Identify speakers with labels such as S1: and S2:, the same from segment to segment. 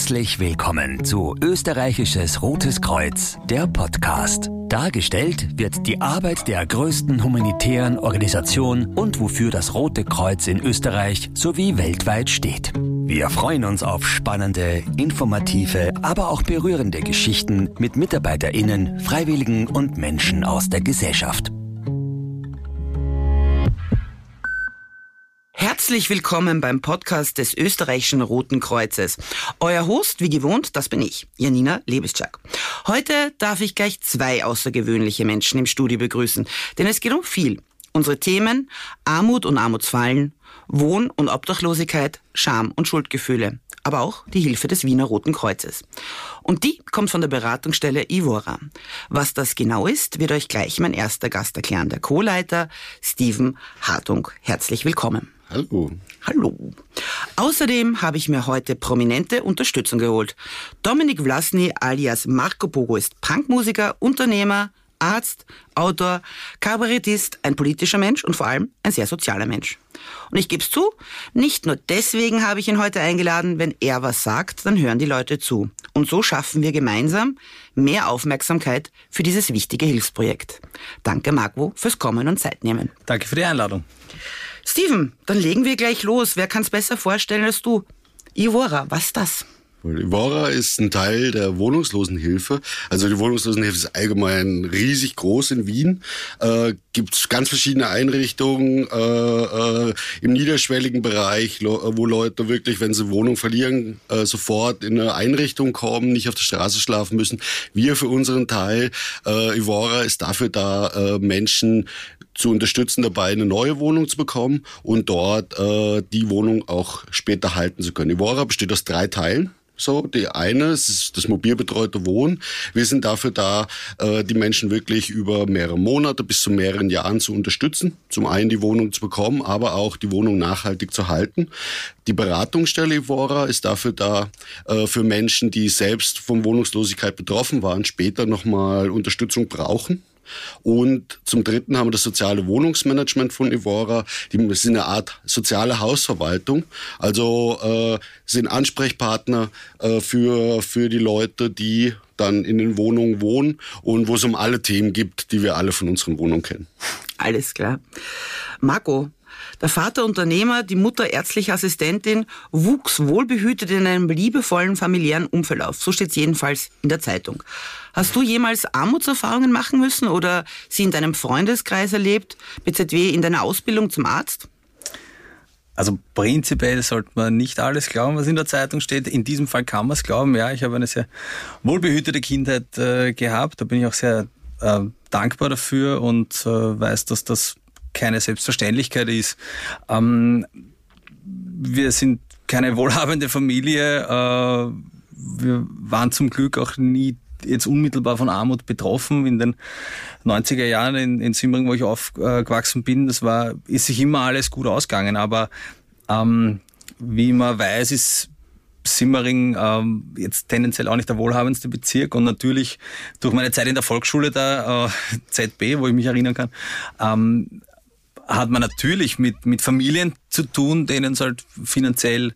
S1: Herzlich willkommen zu Österreichisches Rotes Kreuz, der Podcast. Dargestellt wird die Arbeit der größten humanitären Organisation und wofür das Rote Kreuz in Österreich sowie weltweit steht. Wir freuen uns auf spannende, informative, aber auch berührende Geschichten mit MitarbeiterInnen, Freiwilligen und Menschen aus der Gesellschaft.
S2: Herzlich willkommen beim Podcast des österreichischen Roten Kreuzes. Euer Host, wie gewohnt, das bin ich, Janina Lebeschak. Heute darf ich gleich zwei außergewöhnliche Menschen im Studio begrüßen, denn es geht um viel. Unsere Themen Armut und Armutsfallen, Wohn- und Obdachlosigkeit, Scham und Schuldgefühle, aber auch die Hilfe des Wiener Roten Kreuzes. Und die kommt von der Beratungsstelle Ivora. Was das genau ist, wird euch gleich mein erster Gast erklären, der Co-Leiter Steven Hartung. Herzlich willkommen.
S3: Hallo.
S2: Hallo. Außerdem habe ich mir heute prominente Unterstützung geholt. Dominik Vlasny alias Marco Bogo ist Punkmusiker, Unternehmer, Arzt, Autor, Kabarettist, ein politischer Mensch und vor allem ein sehr sozialer Mensch. Und ich gebe es zu, nicht nur deswegen habe ich ihn heute eingeladen, wenn er was sagt, dann hören die Leute zu. Und so schaffen wir gemeinsam mehr Aufmerksamkeit für dieses wichtige Hilfsprojekt. Danke Marco fürs Kommen und Zeit nehmen.
S4: Danke für die Einladung.
S2: Steven, dann legen wir gleich los. Wer kann es besser vorstellen als du? Ivora, was ist das?
S3: Ivora ist ein Teil der Wohnungslosenhilfe. Also die Wohnungslosenhilfe ist allgemein riesig groß in Wien. Äh, Gibt ganz verschiedene Einrichtungen äh, äh, im niederschwelligen Bereich, wo Leute wirklich, wenn sie Wohnung verlieren, äh, sofort in eine Einrichtung kommen, nicht auf der Straße schlafen müssen. Wir für unseren Teil, äh, Ivora ist dafür da, äh, Menschen zu unterstützen dabei, eine neue Wohnung zu bekommen und dort äh, die Wohnung auch später halten zu können. Ivora besteht aus drei Teilen. So, die eine ist das mobil betreute Wohnen. Wir sind dafür da, äh, die Menschen wirklich über mehrere Monate bis zu mehreren Jahren zu unterstützen. Zum einen die Wohnung zu bekommen, aber auch die Wohnung nachhaltig zu halten. Die Beratungsstelle Ivora ist dafür da, äh, für Menschen, die selbst von Wohnungslosigkeit betroffen waren, später nochmal Unterstützung brauchen und zum Dritten haben wir das soziale Wohnungsmanagement von Ivora. Die sind eine Art soziale Hausverwaltung. Also äh, sind Ansprechpartner äh, für, für die Leute, die dann in den Wohnungen wohnen und wo es um alle Themen gibt, die wir alle von unseren Wohnungen kennen.
S2: Alles klar. Marco, der Vater Unternehmer, die Mutter ärztliche Assistentin, wuchs wohlbehütet in einem liebevollen familiären Umfeld auf. So steht es jedenfalls in der Zeitung. Hast du jemals Armutserfahrungen machen müssen oder sie in deinem Freundeskreis erlebt, BZW in deiner Ausbildung zum Arzt?
S4: Also prinzipiell sollte man nicht alles glauben, was in der Zeitung steht. In diesem Fall kann man es glauben. Ja, ich habe eine sehr wohlbehütete Kindheit äh, gehabt. Da bin ich auch sehr äh, dankbar dafür und äh, weiß, dass das keine Selbstverständlichkeit ist. Ähm, wir sind keine wohlhabende Familie. Äh, wir waren zum Glück auch nie jetzt unmittelbar von Armut betroffen. In den 90er Jahren in, in Simmering, wo ich aufgewachsen bin, das war, ist sich immer alles gut ausgegangen. Aber ähm, wie man weiß, ist Simmering ähm, jetzt tendenziell auch nicht der wohlhabendste Bezirk und natürlich durch meine Zeit in der Volksschule da, äh, ZB, wo ich mich erinnern kann, ähm, hat man natürlich mit, mit Familien zu tun, denen es halt finanziell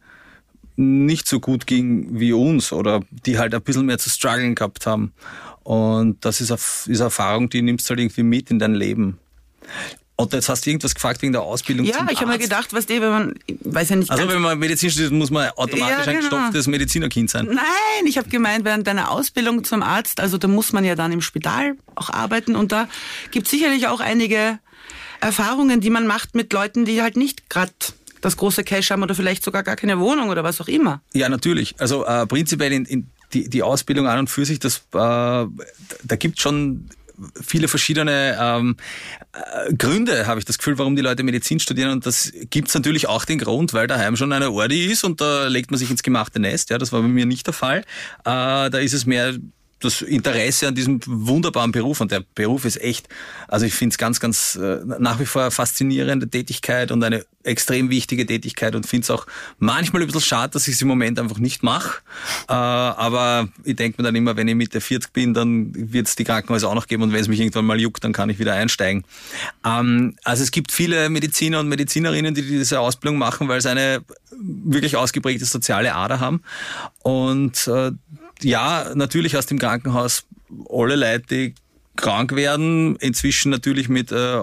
S4: nicht so gut ging wie uns oder die halt ein bisschen mehr zu strugglen gehabt haben. Und das ist eine, ist eine Erfahrung, die nimmst du halt irgendwie mit in dein Leben. Und jetzt hast du irgendwas gefragt wegen der Ausbildung
S2: Ja, ich habe mir gedacht, was die, wenn man, weiß ja nicht.
S4: Also wenn man Medizin studiert, muss man automatisch ja, genau. ein gestopftes Medizinerkind sein.
S2: Nein, ich habe gemeint, während deiner Ausbildung zum Arzt, also da muss man ja dann im Spital auch arbeiten und da gibt es sicherlich auch einige Erfahrungen, die man macht mit Leuten, die halt nicht gerade das große Cash haben oder vielleicht sogar gar keine Wohnung oder was auch immer.
S4: Ja, natürlich. Also äh, prinzipiell in, in die, die Ausbildung an und für sich, das, äh, da gibt schon viele verschiedene ähm, äh, Gründe, habe ich das Gefühl, warum die Leute Medizin studieren. Und das gibt es natürlich auch den Grund, weil daheim schon eine Ordi ist und da legt man sich ins gemachte Nest. Ja, das war bei mir nicht der Fall. Äh, da ist es mehr das Interesse an diesem wunderbaren Beruf und der Beruf ist echt, also ich finde es ganz, ganz äh, nach wie vor eine faszinierende Tätigkeit und eine extrem wichtige Tätigkeit und finde es auch manchmal ein bisschen schade, dass ich es im Moment einfach nicht mache. Äh, aber ich denke mir dann immer, wenn ich Mitte 40 bin, dann wird es die Krankenhäuser auch noch geben und wenn es mich irgendwann mal juckt, dann kann ich wieder einsteigen. Ähm, also es gibt viele Mediziner und Medizinerinnen, die diese Ausbildung machen, weil sie eine wirklich ausgeprägte soziale Ader haben. Und äh, ja, natürlich aus dem Krankenhaus alle Leute, die krank werden, inzwischen natürlich mit äh,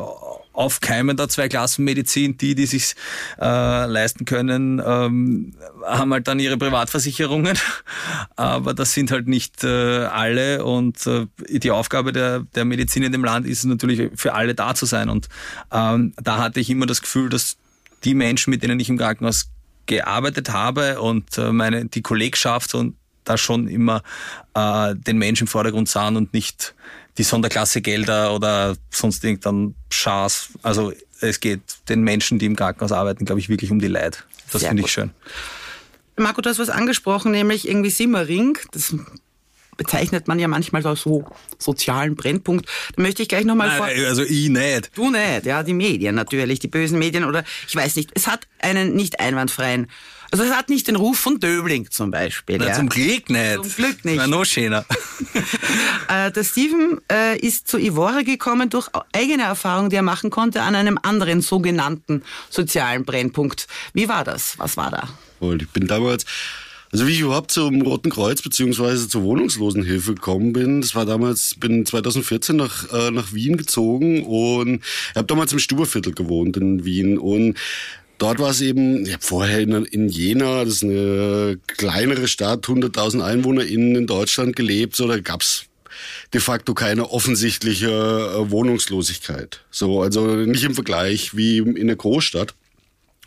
S4: aufkeimender Zweiklassenmedizin, die, die sich äh, leisten können, ähm, haben halt dann ihre Privatversicherungen. Aber das sind halt nicht äh, alle und äh, die Aufgabe der, der Medizin in dem Land ist natürlich für alle da zu sein. Und ähm, da hatte ich immer das Gefühl, dass die Menschen, mit denen ich im Krankenhaus gearbeitet habe und äh, meine die Kollegschaft und da schon immer äh, den Menschen im Vordergrund sahen und nicht die Sonderklasse Gelder oder sonst irgendein Schaß. Also es geht den Menschen, die im Krankenhaus arbeiten, glaube ich, wirklich um die Leid. Das finde ich schön.
S2: Marco, du hast was angesprochen, nämlich irgendwie Simmering. Das bezeichnet man ja manchmal als so sozialen Brennpunkt. Da möchte ich gleich nochmal vor...
S4: Also ich nicht.
S2: Du nicht, ja, die Medien natürlich, die bösen Medien oder ich weiß nicht. Es hat einen nicht einwandfreien also es hat nicht den Ruf von Döbling zum Beispiel.
S4: Na,
S2: ja.
S4: Zum Glück nicht.
S2: Zum Glück nicht.
S4: Na, noch schöner.
S2: äh, der Steven äh, ist zu Ivora gekommen durch eigene Erfahrung, die er machen konnte, an einem anderen sogenannten sozialen Brennpunkt. Wie war das? Was war da?
S3: Ich bin damals also wie ich überhaupt zum Roten Kreuz beziehungsweise zur Wohnungslosenhilfe gekommen bin, das war damals, bin 2014 nach, äh, nach Wien gezogen und habe damals im Stuberviertel gewohnt in Wien und Dort war es eben, ich habe vorher in, in, Jena, das ist eine kleinere Stadt, 100.000 EinwohnerInnen in Deutschland gelebt, so da gab's de facto keine offensichtliche äh, Wohnungslosigkeit. So, also nicht im Vergleich wie in der Großstadt.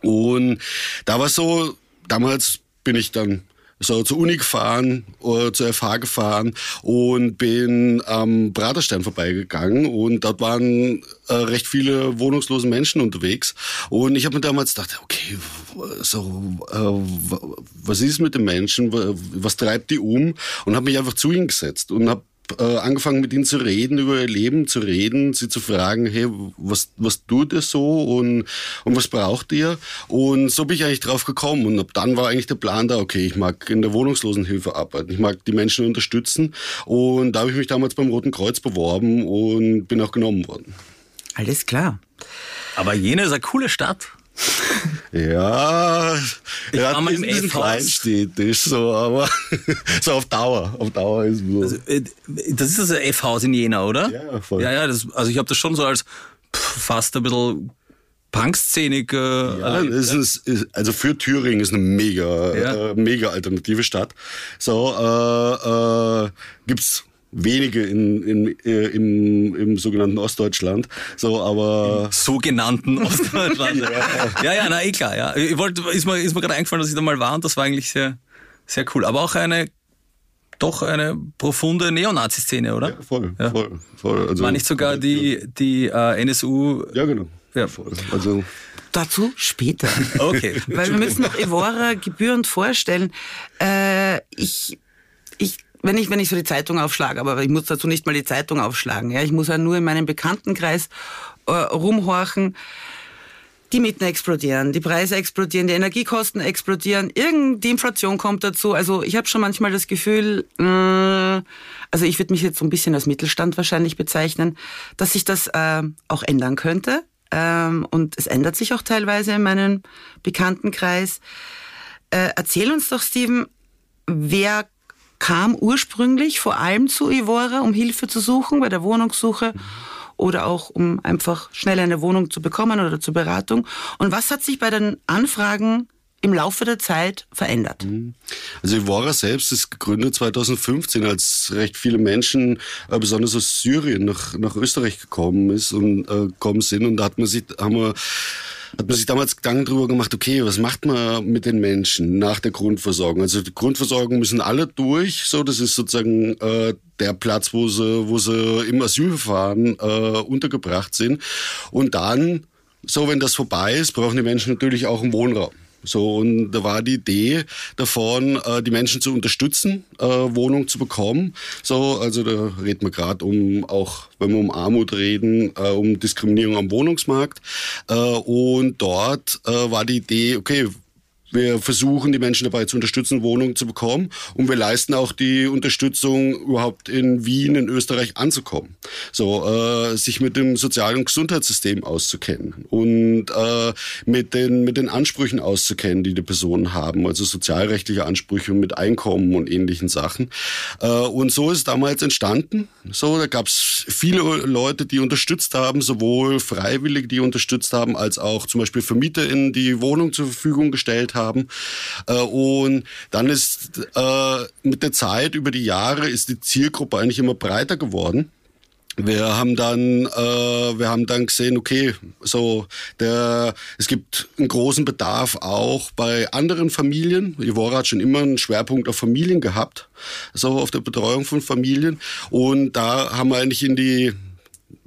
S3: Und da war es so, damals bin ich dann so zur Uni gefahren, oder zur FH gefahren und bin am Praterstein vorbeigegangen und dort waren äh, recht viele wohnungslose Menschen unterwegs und ich habe mir damals gedacht, okay, so äh, was ist mit den Menschen, was treibt die um? Und habe mich einfach zu ihnen gesetzt und habe äh, angefangen mit ihnen zu reden, über ihr Leben zu reden, sie zu fragen, hey, was, was tut ihr so und, und was braucht ihr? Und so bin ich eigentlich drauf gekommen und ab dann war eigentlich der Plan da, okay, ich mag in der Wohnungslosenhilfe arbeiten, ich mag die Menschen unterstützen und da habe ich mich damals beim Roten Kreuz beworben und bin auch genommen worden.
S2: Alles klar.
S4: Aber Jena ist eine coole Stadt.
S3: Ja,
S4: ich
S3: ein bisschen
S4: F-Haus.
S3: kleinstädtisch, so, aber so auf Dauer, auf Dauer ist nur.
S4: Also, äh, das ist das F-Haus in Jena, oder?
S3: Ja, voll.
S4: Ja, ja, das, also ich habe das schon so als pff, fast ein bisschen Punkszenig. Äh,
S3: Ja, ist, ist, also für Thüringen ist eine mega,
S4: Ja.
S3: äh, mega alternative Stadt. So, äh, äh, gibt's wenige in, in, äh, im, im sogenannten Ostdeutschland. So, aber
S4: sogenannten Ostdeutschland. ja, ja, na eh klar, ja. Ich wollte, ist mir, ist mir gerade eingefallen, dass ich da mal war und das war eigentlich sehr, sehr cool. Aber auch eine, doch eine profunde Neonazi-Szene, oder?
S3: ja, voll,
S4: Ja.
S3: voll, voll. Also,
S4: War nicht sogar die, die äh, NSU.
S3: Ja, genau.
S4: Ja.
S3: Voll. Also,
S2: Dazu später.
S4: Okay.
S2: Weil wir müssen noch Evora gebührend vorstellen. Äh, ich, ich, wenn ich, wenn ich so die Zeitung aufschlage, aber ich muss dazu nicht mal die Zeitung aufschlagen. Ja, ich muss ja nur in meinem Bekanntenkreis äh, rumhorchen. Die Mieten explodieren, die Preise explodieren, die Energiekosten explodieren, irgend Inflation kommt dazu. Also ich habe schon manchmal das Gefühl, äh, also ich würde mich jetzt so ein bisschen als Mittelstand wahrscheinlich bezeichnen, dass sich das äh, auch ändern könnte. Ähm, und es ändert sich auch teilweise in meinem Bekanntenkreis. Äh, erzähl uns doch, Steven, wer kam ursprünglich vor allem zu Ivora, um Hilfe zu suchen bei der Wohnungssuche oder auch um einfach schnell eine Wohnung zu bekommen oder zur Beratung? Und was hat sich bei den Anfragen im Laufe der Zeit verändert?
S3: Also Ivora selbst ist gegründet 2015, als recht viele Menschen, äh, besonders aus Syrien, nach, nach Österreich gekommen ist und äh, gekommen sind. Und da hat man sich, haben wir, hat man sich damals Gedanken darüber gemacht, okay, was macht man mit den Menschen nach der Grundversorgung? Also die Grundversorgung müssen alle durch, so das ist sozusagen äh, der Platz, wo sie, wo sie im Asylverfahren äh, untergebracht sind. Und dann, so wenn das vorbei ist, brauchen die Menschen natürlich auch einen Wohnraum. So, und da war die Idee davon, äh, die Menschen zu unterstützen, äh, Wohnung zu bekommen. So, also da reden wir gerade um auch, wenn wir um Armut reden, äh, um Diskriminierung am Wohnungsmarkt. Äh, und dort äh, war die Idee, okay, wir versuchen, die Menschen dabei zu unterstützen, Wohnungen zu bekommen. Und wir leisten auch die Unterstützung, überhaupt in Wien, in Österreich anzukommen. So, äh, sich mit dem Sozial- und Gesundheitssystem auszukennen und äh, mit, den, mit den Ansprüchen auszukennen, die die Personen haben. Also sozialrechtliche Ansprüche mit Einkommen und ähnlichen Sachen. Äh, und so ist es damals entstanden. So, da gab es viele Leute, die unterstützt haben, sowohl Freiwillige, die unterstützt haben, als auch zum Beispiel VermieterInnen, die Wohnung zur Verfügung gestellt haben haben. Äh, und dann ist äh, mit der Zeit, über die Jahre, ist die Zielgruppe eigentlich immer breiter geworden. Wir haben dann, äh, wir haben dann gesehen, okay, so der, es gibt einen großen Bedarf auch bei anderen Familien. Ivora hat schon immer einen Schwerpunkt auf Familien gehabt, so auf der Betreuung von Familien. Und da haben wir eigentlich in die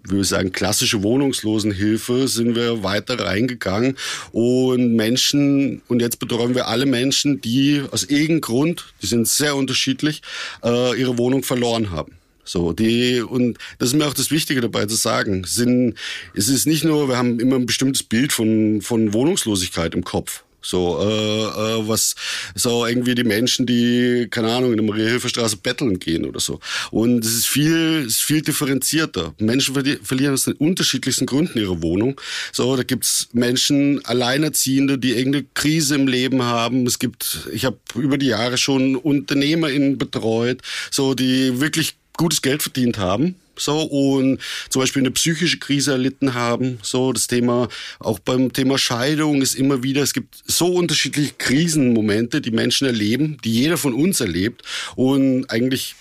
S3: würde sagen, klassische Wohnungslosenhilfe sind wir weiter reingegangen und Menschen, und jetzt betreuen wir alle Menschen, die aus irgendeinem Grund, die sind sehr unterschiedlich, äh, ihre Wohnung verloren haben. So, die, und das ist mir auch das Wichtige dabei zu sagen, sind, es ist nicht nur, wir haben immer ein bestimmtes Bild von, von Wohnungslosigkeit im Kopf. So, äh, äh, was so irgendwie die Menschen, die, keine Ahnung, in der Maria-Hilfer-Straße betteln gehen oder so. Und es ist viel, ist viel differenzierter. Menschen verlieren aus den unterschiedlichsten Gründen ihre Wohnung. So, da gibt's Menschen, Alleinerziehende, die irgendeine Krise im Leben haben. Es gibt, ich habe über die Jahre schon UnternehmerInnen betreut, so die wirklich gutes Geld verdient haben so und zum Beispiel eine psychische Krise erlitten haben. So das Thema, auch beim Thema Scheidung ist immer wieder, es gibt so unterschiedliche Krisenmomente, die Menschen erleben, die jeder von uns erlebt und eigentlich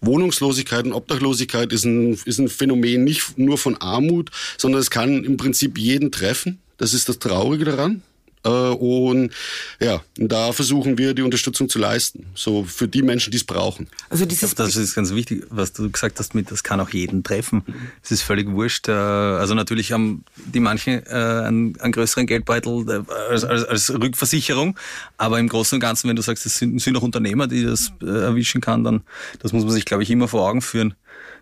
S3: Wohnungslosigkeit und Obdachlosigkeit ist ein, ist ein Phänomen nicht nur von Armut, sondern es kann im Prinzip jeden treffen. Das ist das Traurige daran. Äh, und ja, da versuchen wir die Unterstützung zu leisten, so für die Menschen, die es brauchen.
S4: Also dieses glaub, das ist ganz wichtig, was du gesagt hast mit, das kann auch jeden treffen. Es ist völlig wurscht. Äh, also natürlich haben die manchen äh, einen, einen größeren Geldbeutel als, als, als Rückversicherung, aber im Großen und Ganzen, wenn du sagst, es sind, sind auch Unternehmer, die das erwischen kann, dann das muss man sich, glaube ich, immer vor Augen führen,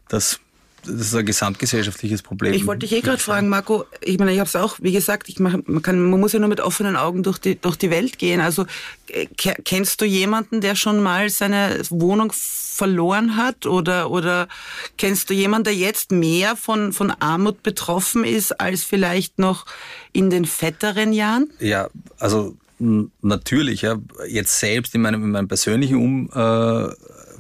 S4: dass das ist ein gesamtgesellschaftliches Problem.
S2: Ich wollte dich eh gerade fragen, Marco, ich meine, ich habe es auch, wie gesagt, ich mach, man, kann, man muss ja nur mit offenen Augen durch die, durch die Welt gehen. Also äh, kennst du jemanden, der schon mal seine Wohnung verloren hat oder, oder kennst du jemanden, der jetzt mehr von, von Armut betroffen ist als vielleicht noch in den fetteren Jahren?
S4: Ja, also natürlich, ja, jetzt selbst in meinem, in meinem persönlichen um, äh,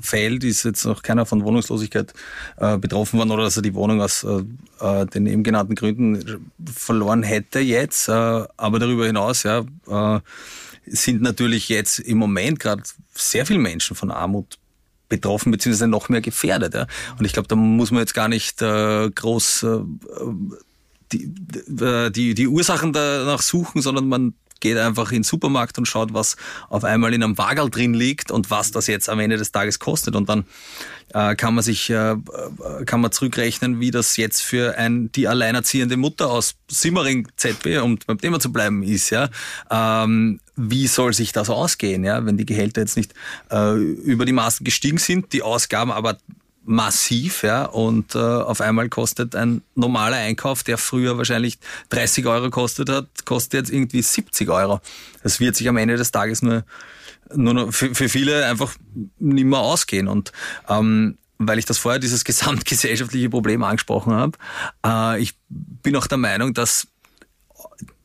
S4: Feld ist jetzt noch keiner von Wohnungslosigkeit äh, betroffen worden oder dass er die Wohnung aus äh, äh den eben genannten Gründen verloren hätte jetzt. Äh, aber darüber hinaus ja, äh, sind natürlich jetzt im Moment gerade sehr viele Menschen von Armut betroffen beziehungsweise noch mehr gefährdet. Ja. Und ich glaube, da muss man jetzt gar nicht äh, groß die, die, die Ursachen danach suchen, sondern man geht einfach in den Supermarkt und schaut, was auf einmal in einem Wagel drin liegt und was das jetzt am Ende des Tages kostet. Und dann äh, kann man sich, äh, äh kann man zurückrechnen, wie das jetzt für ein, die alleinerziehende Mutter aus Simmering ZB, um beim Thema zu bleiben, ist, ja. Ähm, wie soll sich das ausgehen, ja, wenn die Gehälter jetzt nicht äh, über die Maßen gestiegen sind, die Ausgaben aber massiv, ja, und äh, auf einmal kostet ein normaler Einkauf, der früher wahrscheinlich 30 Euro kostet hat, kostet jetzt irgendwie 70 Euro. Das wird sich am Ende des Tages nur, nur für, für viele einfach nicht mehr ausgehen und ähm, weil ich das vorher dieses gesamtgesellschaftliche Problem angesprochen habe, äh, ich bin auch der Meinung, dass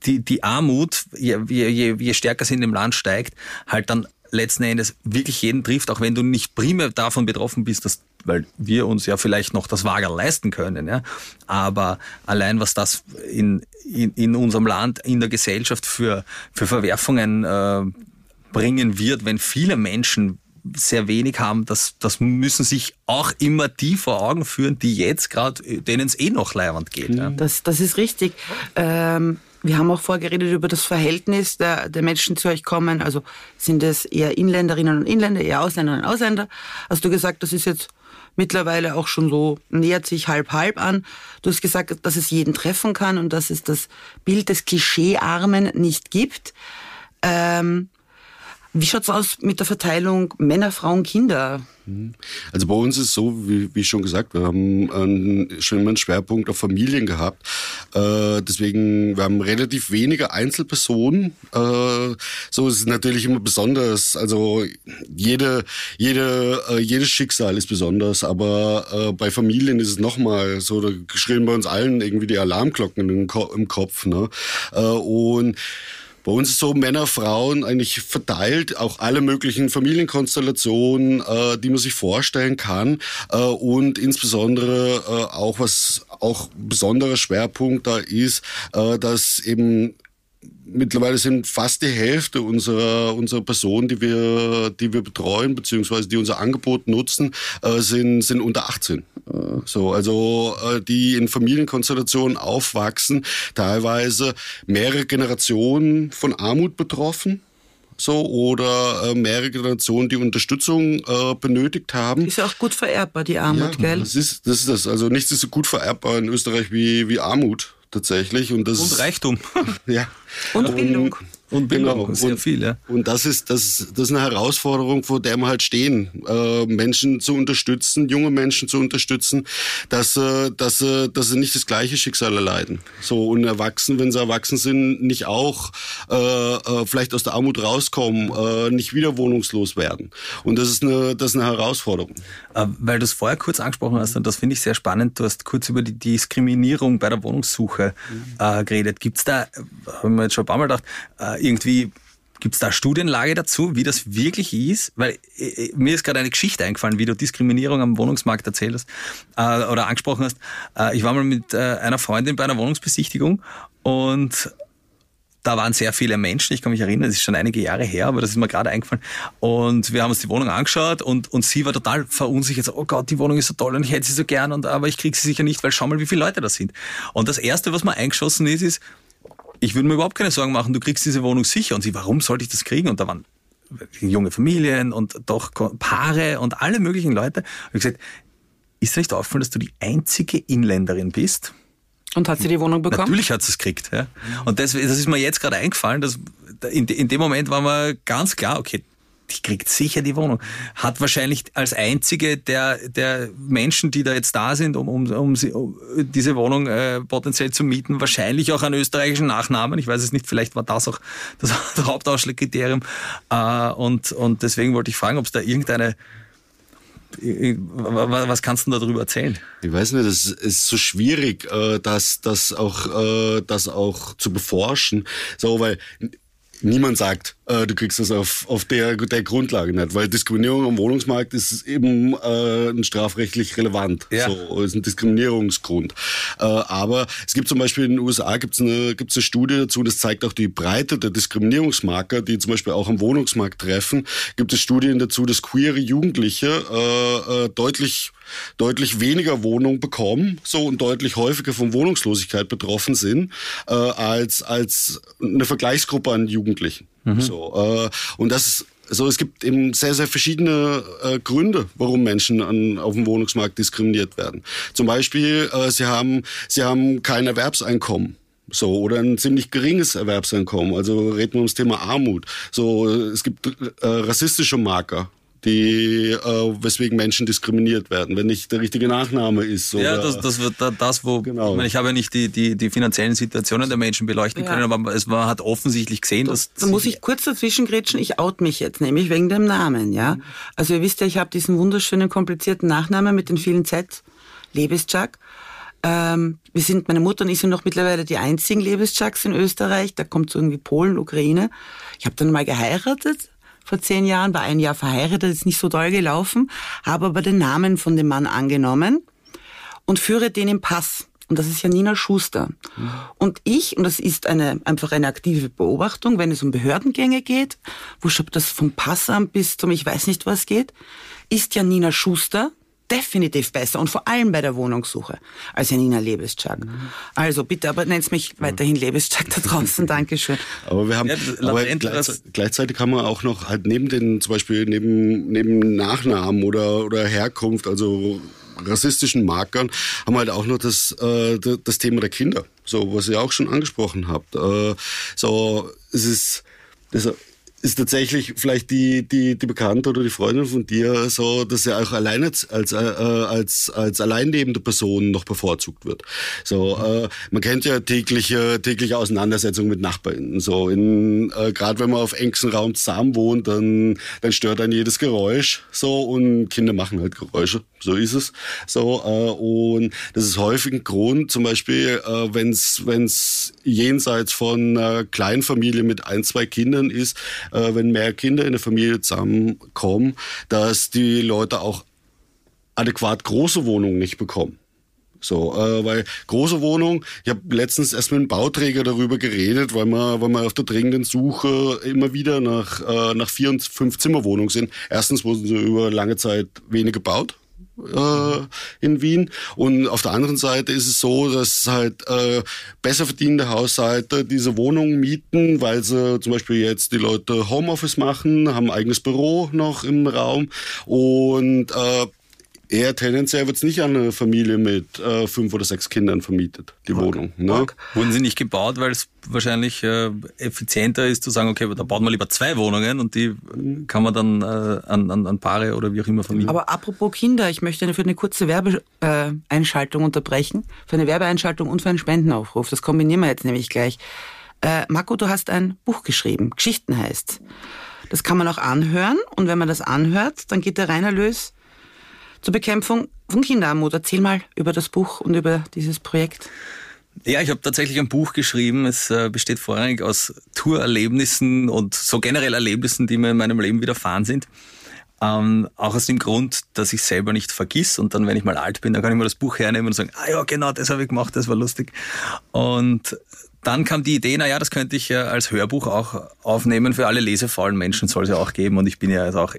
S4: die, die Armut, je, je, je stärker sie in dem Land steigt, halt dann letzten Endes wirklich jeden trifft, auch wenn du nicht primär davon betroffen bist, dass weil wir uns ja vielleicht noch das Wager leisten können. Ja? Aber allein was das in, in, in unserem Land, in der Gesellschaft für, für Verwerfungen äh, bringen wird, wenn viele Menschen sehr wenig haben, das, das müssen sich auch immer die vor Augen führen, die jetzt gerade, denen es eh noch leibend geht. Ja.
S2: Das, das ist richtig. Ähm wir haben auch vorgeredet über das Verhältnis der, der Menschen zu euch kommen. Also sind es eher Inländerinnen und Inländer, eher Ausländerinnen und Ausländer? Hast du gesagt, das ist jetzt mittlerweile auch schon so, nähert sich halb-halb an. Du hast gesagt, dass es jeden treffen kann und dass es das Bild des Klischeearmen nicht gibt. Ähm, wie schaut's aus mit der Verteilung Männer, Frauen, Kinder?
S3: Also bei uns ist so, wie, wie schon gesagt, wir haben einen, schon immer einen Schwerpunkt auf Familien gehabt. Äh, deswegen, wir haben relativ wenige Einzelpersonen. Äh, so ist es natürlich immer besonders. Also jede, jede, äh, jedes Schicksal ist besonders, aber äh, bei Familien ist es nochmal so, da schrillen bei uns allen irgendwie die Alarmglocken im Kopf. Ne? Äh, und bei uns ist so Männer, Frauen eigentlich verteilt, auch alle möglichen Familienkonstellationen, äh, die man sich vorstellen kann äh, und insbesondere äh, auch was auch besonderer Schwerpunkt da ist, äh, dass eben mittlerweile sind fast die Hälfte unserer, unserer Personen, die wir, die wir betreuen, beziehungsweise die unser Angebot nutzen, äh, sind, sind unter 18. So, also äh, die in Familienkonstellationen aufwachsen, teilweise mehrere Generationen von Armut betroffen so oder äh, mehrere Generationen, die Unterstützung äh, benötigt haben.
S2: Ist ja auch gut vererbbar, die Armut,
S3: ja,
S2: gell?
S3: Das ist, das ist das. Also nichts ist so gut vererbbar in Österreich wie, wie Armut tatsächlich. Und, das
S4: Und Reichtum.
S3: ja.
S2: Und Bildung.
S4: Und Bildung,
S3: Genau.
S4: sehr
S3: Und-
S4: viel, ja.
S3: Und das ist, das, das ist eine Herausforderung, vor der wir halt stehen, äh, Menschen zu unterstützen, junge Menschen zu unterstützen, dass, äh, dass, äh, dass sie nicht das gleiche Schicksal erleiden. So, und erwachsen, wenn sie erwachsen sind, nicht auch äh, äh, vielleicht aus der Armut rauskommen, äh, nicht wieder wohnungslos werden. Und das ist eine, das ist eine Herausforderung.
S4: Äh, Weil du es vorher kurz angesprochen hast, und das finde ich sehr spannend, du hast kurz über die Diskriminierung bei der Wohnungssuche äh, geredet. Gibt es da, habe ich mir jetzt schon ein paar Mal gedacht, äh, irgendwie, gibt es da Studienlage dazu, wie das wirklich ist? Weil äh, äh, mir ist gerade eine Geschichte eingefallen, wie du Diskriminierung am Wohnungsmarkt erzählt hast äh, oder angesprochen hast. Äh, ich war mal mit äh, einer Freundin bei einer Wohnungsbesichtigung und da waren sehr viele Menschen, ich kann mich erinnern, das ist schon einige Jahre her, aber das ist mir gerade eingefallen. Und wir haben uns die Wohnung angeschaut und, und sie war total verunsichert. So, oh Gott, die Wohnung ist so toll und ich hätte sie so gern, und, aber ich kriege sie sicher nicht, weil schau mal, wie viele Leute da sind. Und das Erste, was mir eingeschossen ist, ist, ich würde mir überhaupt keine Sorgen machen, du kriegst diese Wohnung sicher. Und sie, warum sollte ich das kriegen? Und da waren junge Familien und doch Paare und alle möglichen Leute. Und ich gesagt, ist dir nicht aufgefallen, dass du die einzige Inländerin bist?
S2: Und hat sie die Wohnung bekommen?
S4: Natürlich hat sie es gekriegt. Ja. Und das, das ist mir jetzt gerade eingefallen, dass in, in dem Moment war mir ganz klar, okay, die kriegt sicher die Wohnung. Hat wahrscheinlich als einzige der, der Menschen, die da jetzt da sind, um, um, um, sie, um diese Wohnung äh, potenziell zu mieten, wahrscheinlich auch einen österreichischen Nachnamen. Ich weiß es nicht, vielleicht war das auch das Hauptausschlagkriterium. Äh, und, und deswegen wollte ich fragen, ob es da irgendeine was kannst du darüber erzählen?
S3: Ich weiß nicht, es ist so schwierig, äh, das, das auch, äh, das auch zu beforschen. So, weil niemand sagt, äh, du kriegst das auf, auf der, der Grundlage nicht, weil Diskriminierung am Wohnungsmarkt ist eben äh, strafrechtlich relevant.
S4: Ja.
S3: So, ist ein Diskriminierungsgrund. Äh, aber es gibt zum Beispiel in den USA gibt's eine, gibt's eine Studie dazu, das zeigt auch die Breite der Diskriminierungsmarker, die zum Beispiel auch am Wohnungsmarkt treffen. Gibt es Studien dazu, dass queere Jugendliche äh, äh, deutlich deutlich weniger Wohnung bekommen, so und deutlich häufiger von Wohnungslosigkeit betroffen sind äh, als als eine Vergleichsgruppe an Jugendlichen. So äh, und das ist so, es gibt eben sehr, sehr verschiedene äh, Gründe, warum Menschen an, auf dem Wohnungsmarkt diskriminiert werden. Zum Beispiel, äh, sie haben, sie haben kein Erwerbseinkommen. So, oder ein ziemlich geringes Erwerbseinkommen. Also reden wir ums Thema Armut. So, es gibt äh, rassistische Marker die äh, weswegen Menschen diskriminiert werden, wenn nicht der richtige Nachname ist.
S4: Ja,
S3: oder-
S4: das, das wird da- das, wo
S3: Genau.
S4: ich, meine, ich habe ja nicht die, die, die finanziellen Situationen der Menschen beleuchten
S2: Ja.
S4: können, aber es man hat offensichtlich gesehen, dass
S2: Da muss ich kurz dazwischen grätschen. Ich out mich jetzt, nämlich wegen dem Namen, ja. Also ihr wisst ja, ich habe diesen wunderschönen, komplizierten Nachnamen mit den vielen Z, Lebesczak. Ähm, wir sind, meine Mutter und ich sind noch mittlerweile die einzigen Lebesczaks in Österreich. Da kommt so irgendwie Polen, Ukraine. Ich habe dann mal geheiratet vor zehn Jahren, war ein Jahr verheiratet, ist nicht so doll gelaufen, habe aber den Namen von dem Mann angenommen und führe den im Pass. Und das ist Janina Schuster. Und ich, und das ist eine, einfach eine aktive Beobachtung, wenn es um Behördengänge geht, ob das vom Passamt bis zum ich weiß nicht was geht, ist Janina Schuster definitiv besser und vor allem bei der Wohnungssuche als Janina Lebeschak. Also bitte, aber nennt's mich weiterhin Lebeschak da draußen. Dankeschön.
S3: Aber wir haben,
S4: Ja, das-
S3: aber gleichzeitig, gleichzeitig haben wir auch noch halt neben den, zum Beispiel neben, neben Nachnamen oder, oder Herkunft, also rassistischen Markern, haben wir halt auch noch das, äh, das Thema der Kinder. So, was ihr auch schon angesprochen habt. Äh, so, es ist, Das ist tatsächlich vielleicht die, die, die Bekannte oder die Freundin von dir so, dass er auch alleine als, als, äh, als, als alleinlebende Person noch bevorzugt wird. So, äh, man kennt ja tägliche, tägliche Auseinandersetzungen mit Nachbarn. So, in, äh, gerade wenn man auf engstem Raum zusammen wohnt, dann, dann stört einen jedes Geräusch. So, und Kinder machen halt Geräusche. So ist es. So, äh, und das ist häufig ein Grund, zum Beispiel, äh, wenn es jenseits von einer Kleinfamilie mit ein, zwei Kindern ist, äh, wenn mehr Kinder in der Familie zusammenkommen, dass die Leute auch adäquat große Wohnungen nicht bekommen. So, äh, weil große Wohnungen, ich habe letztens erst mit einem Bauträger darüber geredet, weil wir, weil wir auf der dringenden Suche immer wieder nach, äh, nach vier und fünf Zimmerwohnungen sind. Erstens wurden sie über lange Zeit wenig gebaut äh, in Wien. Und auf der anderen Seite ist es so, dass halt äh, besser verdienende Haushalte diese Wohnungen mieten, weil sie zum Beispiel jetzt die Leute Homeoffice machen, haben ein eigenes Büro noch im Raum und äh, eher tendenziell wird es nicht an eine Familie mit äh, fünf oder sechs Kindern vermietet, die Mark. Wohnung. Ne?
S4: Wurden sie nicht gebaut, weil es wahrscheinlich äh, effizienter ist zu sagen, okay, da baut man lieber zwei Wohnungen und die kann man dann äh, an, an, an Paare oder wie auch immer vermieten.
S2: Aber apropos Kinder, ich möchte für eine kurze Werbeeinschaltung unterbrechen, für eine Werbeeinschaltung und für einen Spendenaufruf. Das kombinieren wir jetzt nämlich gleich. Äh, Marco, du hast ein Buch geschrieben, Geschichten heißt. Das kann man auch anhören und wenn man das anhört, dann geht der Reinerlös zur Bekämpfung von Kinderarmut. Erzähl mal über das Buch und über dieses Projekt.
S4: Ja, ich habe tatsächlich ein Buch geschrieben. Es äh, besteht vorrangig aus Tourerlebnissen und so generell Erlebnissen, die mir in meinem Leben widerfahren sind. Ähm, auch aus dem Grund, dass ich selber nicht vergiss und dann, wenn ich mal alt bin, dann kann ich mal das Buch hernehmen und sagen, ah ja, genau, das habe ich gemacht, das war lustig. Und dann kam die Idee, na ja, das könnte ich als Hörbuch auch aufnehmen. Für alle lesefaulen Menschen soll es ja auch geben und ich bin ja also auch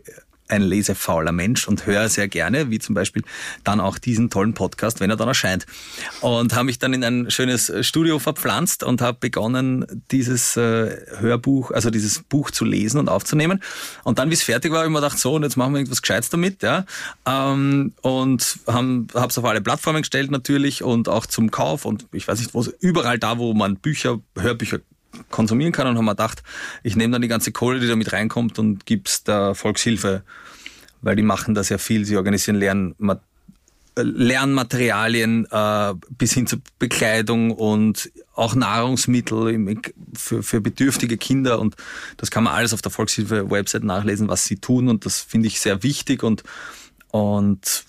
S4: ein lesefauler Mensch und höre sehr gerne, wie zum Beispiel dann auch diesen tollen Podcast, wenn er dann erscheint. Und habe mich dann in ein schönes Studio verpflanzt und habe begonnen, dieses äh, Hörbuch, also dieses Buch zu lesen und aufzunehmen. Und dann, wie es fertig war, habe ich mir gedacht, so, und jetzt machen wir irgendwas Gescheites damit. Ja? Ähm, und habe es auf alle Plattformen gestellt natürlich und auch zum Kauf und ich weiß nicht, wo überall da, wo man Bücher, Hörbücher konsumieren kann und haben wir gedacht, ich nehme dann die ganze Kohle, die da mit reinkommt und gib's der Volkshilfe, weil die machen da sehr viel. Sie organisieren Lern Lernmaterialien äh, bis hin zur Bekleidung und auch Nahrungsmittel für, für bedürftige Kinder und das kann man alles auf der Volkshilfe-Website nachlesen, was sie tun und das finde ich sehr wichtig und und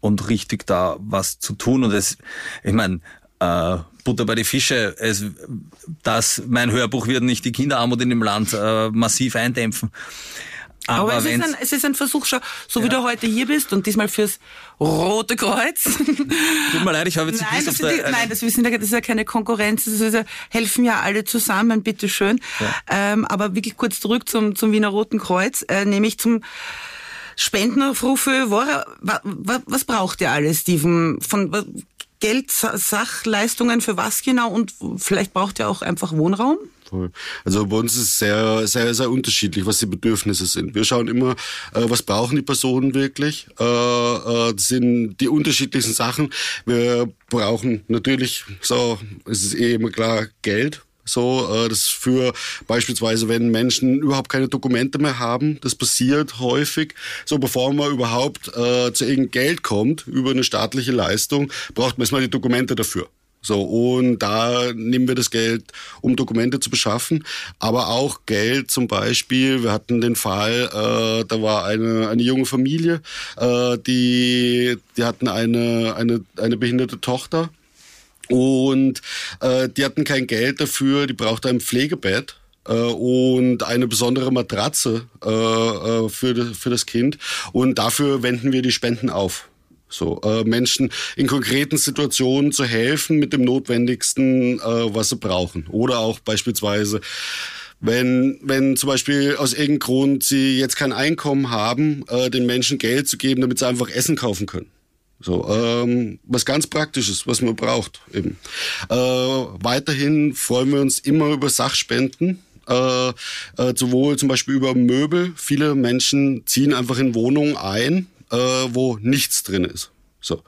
S4: und richtig da was zu tun und es ich meine äh, Butter bei die Fische. Es, das, mein Hörbuch wird nicht die Kinderarmut in dem Land äh, massiv eindämpfen.
S2: Aber, Aber es, ist ein, es ist ein Versuch, schau, so ja. wie du heute hier bist und diesmal fürs Rote Kreuz.
S4: Tut mir leid, ich habe jetzt
S2: nein, das, der, nein, das, wissen, das ist ja keine Konkurrenz, das ist ja, helfen ja alle zusammen, bitteschön. Ja. Ähm, aber wirklich kurz zurück zum, zum Wiener Roten Kreuz, äh, nämlich zum Spendenaufrufe. Was braucht ihr alles, Steven? Von, Geld, Sachleistungen für was genau und vielleicht braucht ihr auch einfach Wohnraum?
S3: Also bei uns ist es sehr, sehr, sehr unterschiedlich, was die Bedürfnisse sind. Wir schauen immer, äh, was brauchen die Personen wirklich. Äh, äh, das sind die unterschiedlichsten Sachen. Wir brauchen natürlich, so es ist eh immer klar, Geld so, äh, das für beispielsweise, wenn Menschen überhaupt keine Dokumente mehr haben, das passiert häufig. So, bevor man überhaupt äh, zu irgendeinem Geld kommt über eine staatliche Leistung, braucht man erstmal die Dokumente dafür. So, und da nehmen wir das Geld, um Dokumente zu beschaffen, aber auch Geld zum Beispiel. Wir hatten den Fall, äh, da war eine, eine junge Familie, äh, die, die hatten eine, eine, eine behinderte Tochter und äh, die hatten kein Geld dafür, die brauchte ein Pflegebett äh, und eine besondere Matratze äh, äh, für, für das Kind. Und dafür wenden wir die Spenden auf. So, äh, Menschen in konkreten Situationen zu helfen mit dem Notwendigsten, äh, was sie brauchen. Oder auch beispielsweise wenn, wenn zum Beispiel aus irgendeinem Grund sie jetzt kein Einkommen haben, äh, den Menschen Geld zu geben, damit sie einfach Essen kaufen können. So, ähm, was ganz Praktisches, was man braucht eben. Äh, weiterhin freuen wir uns immer über Sachspenden. Äh, äh, sowohl zum Beispiel über Möbel. Viele Menschen ziehen einfach in Wohnungen ein, äh, wo nichts drin ist. So.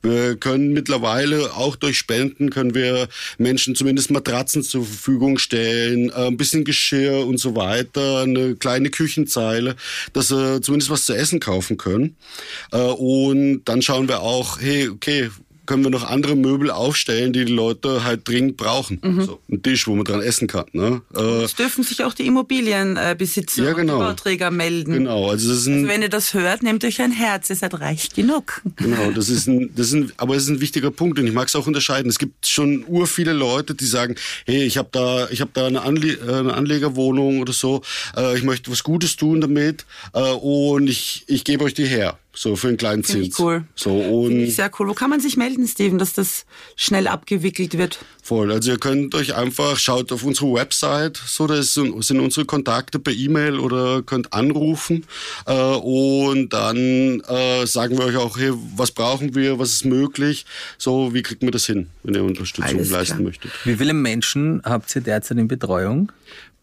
S3: Wir können mittlerweile auch durch Spenden können wir Menschen zumindest Matratzen zur Verfügung stellen, äh, ein bisschen Geschirr und so weiter, eine kleine Küchenzeile, dass sie zumindest was zu essen kaufen können. Äh, und dann schauen wir auch, hey, okay, können wir noch andere Möbel aufstellen, die die Leute halt dringend brauchen. Mhm. So, ein Tisch, wo man dran essen kann. Ne?
S2: Äh, es dürfen sich auch die Immobilienbesitzer
S3: ja, genau.
S2: und Bauträger melden.
S3: Genau,
S2: also, das ist ein, also wenn ihr das hört, nehmt euch ein Herz, ihr seid reich genug.
S3: Genau, das ist ein, das ist ein, aber es ist ein wichtiger Punkt und ich mag es auch unterscheiden. Es gibt schon ur viele Leute, die sagen, hey, ich habe da, ich habe da eine, Anle äh, eine Anlegerwohnung oder so, äh, ich möchte was Gutes tun damit äh, und ich, ich gebe euch die her. So für einen kleinen Zins.
S2: Ich cool.
S3: So und
S2: Finde ich sehr cool. Wo kann man sich melden, Steven, dass das schnell abgewickelt wird?
S3: Voll. Also ihr könnt euch einfach, schaut auf unsere Website, so da sind unsere Kontakte per E-Mail oder könnt anrufen äh, und dann äh, sagen wir euch auch, hey, was brauchen wir, was ist möglich, so wie kriegt man das hin, wenn ihr Unterstützung Alles leisten klar. möchtet.
S4: Wie viele Menschen habt ihr derzeit in Betreuung?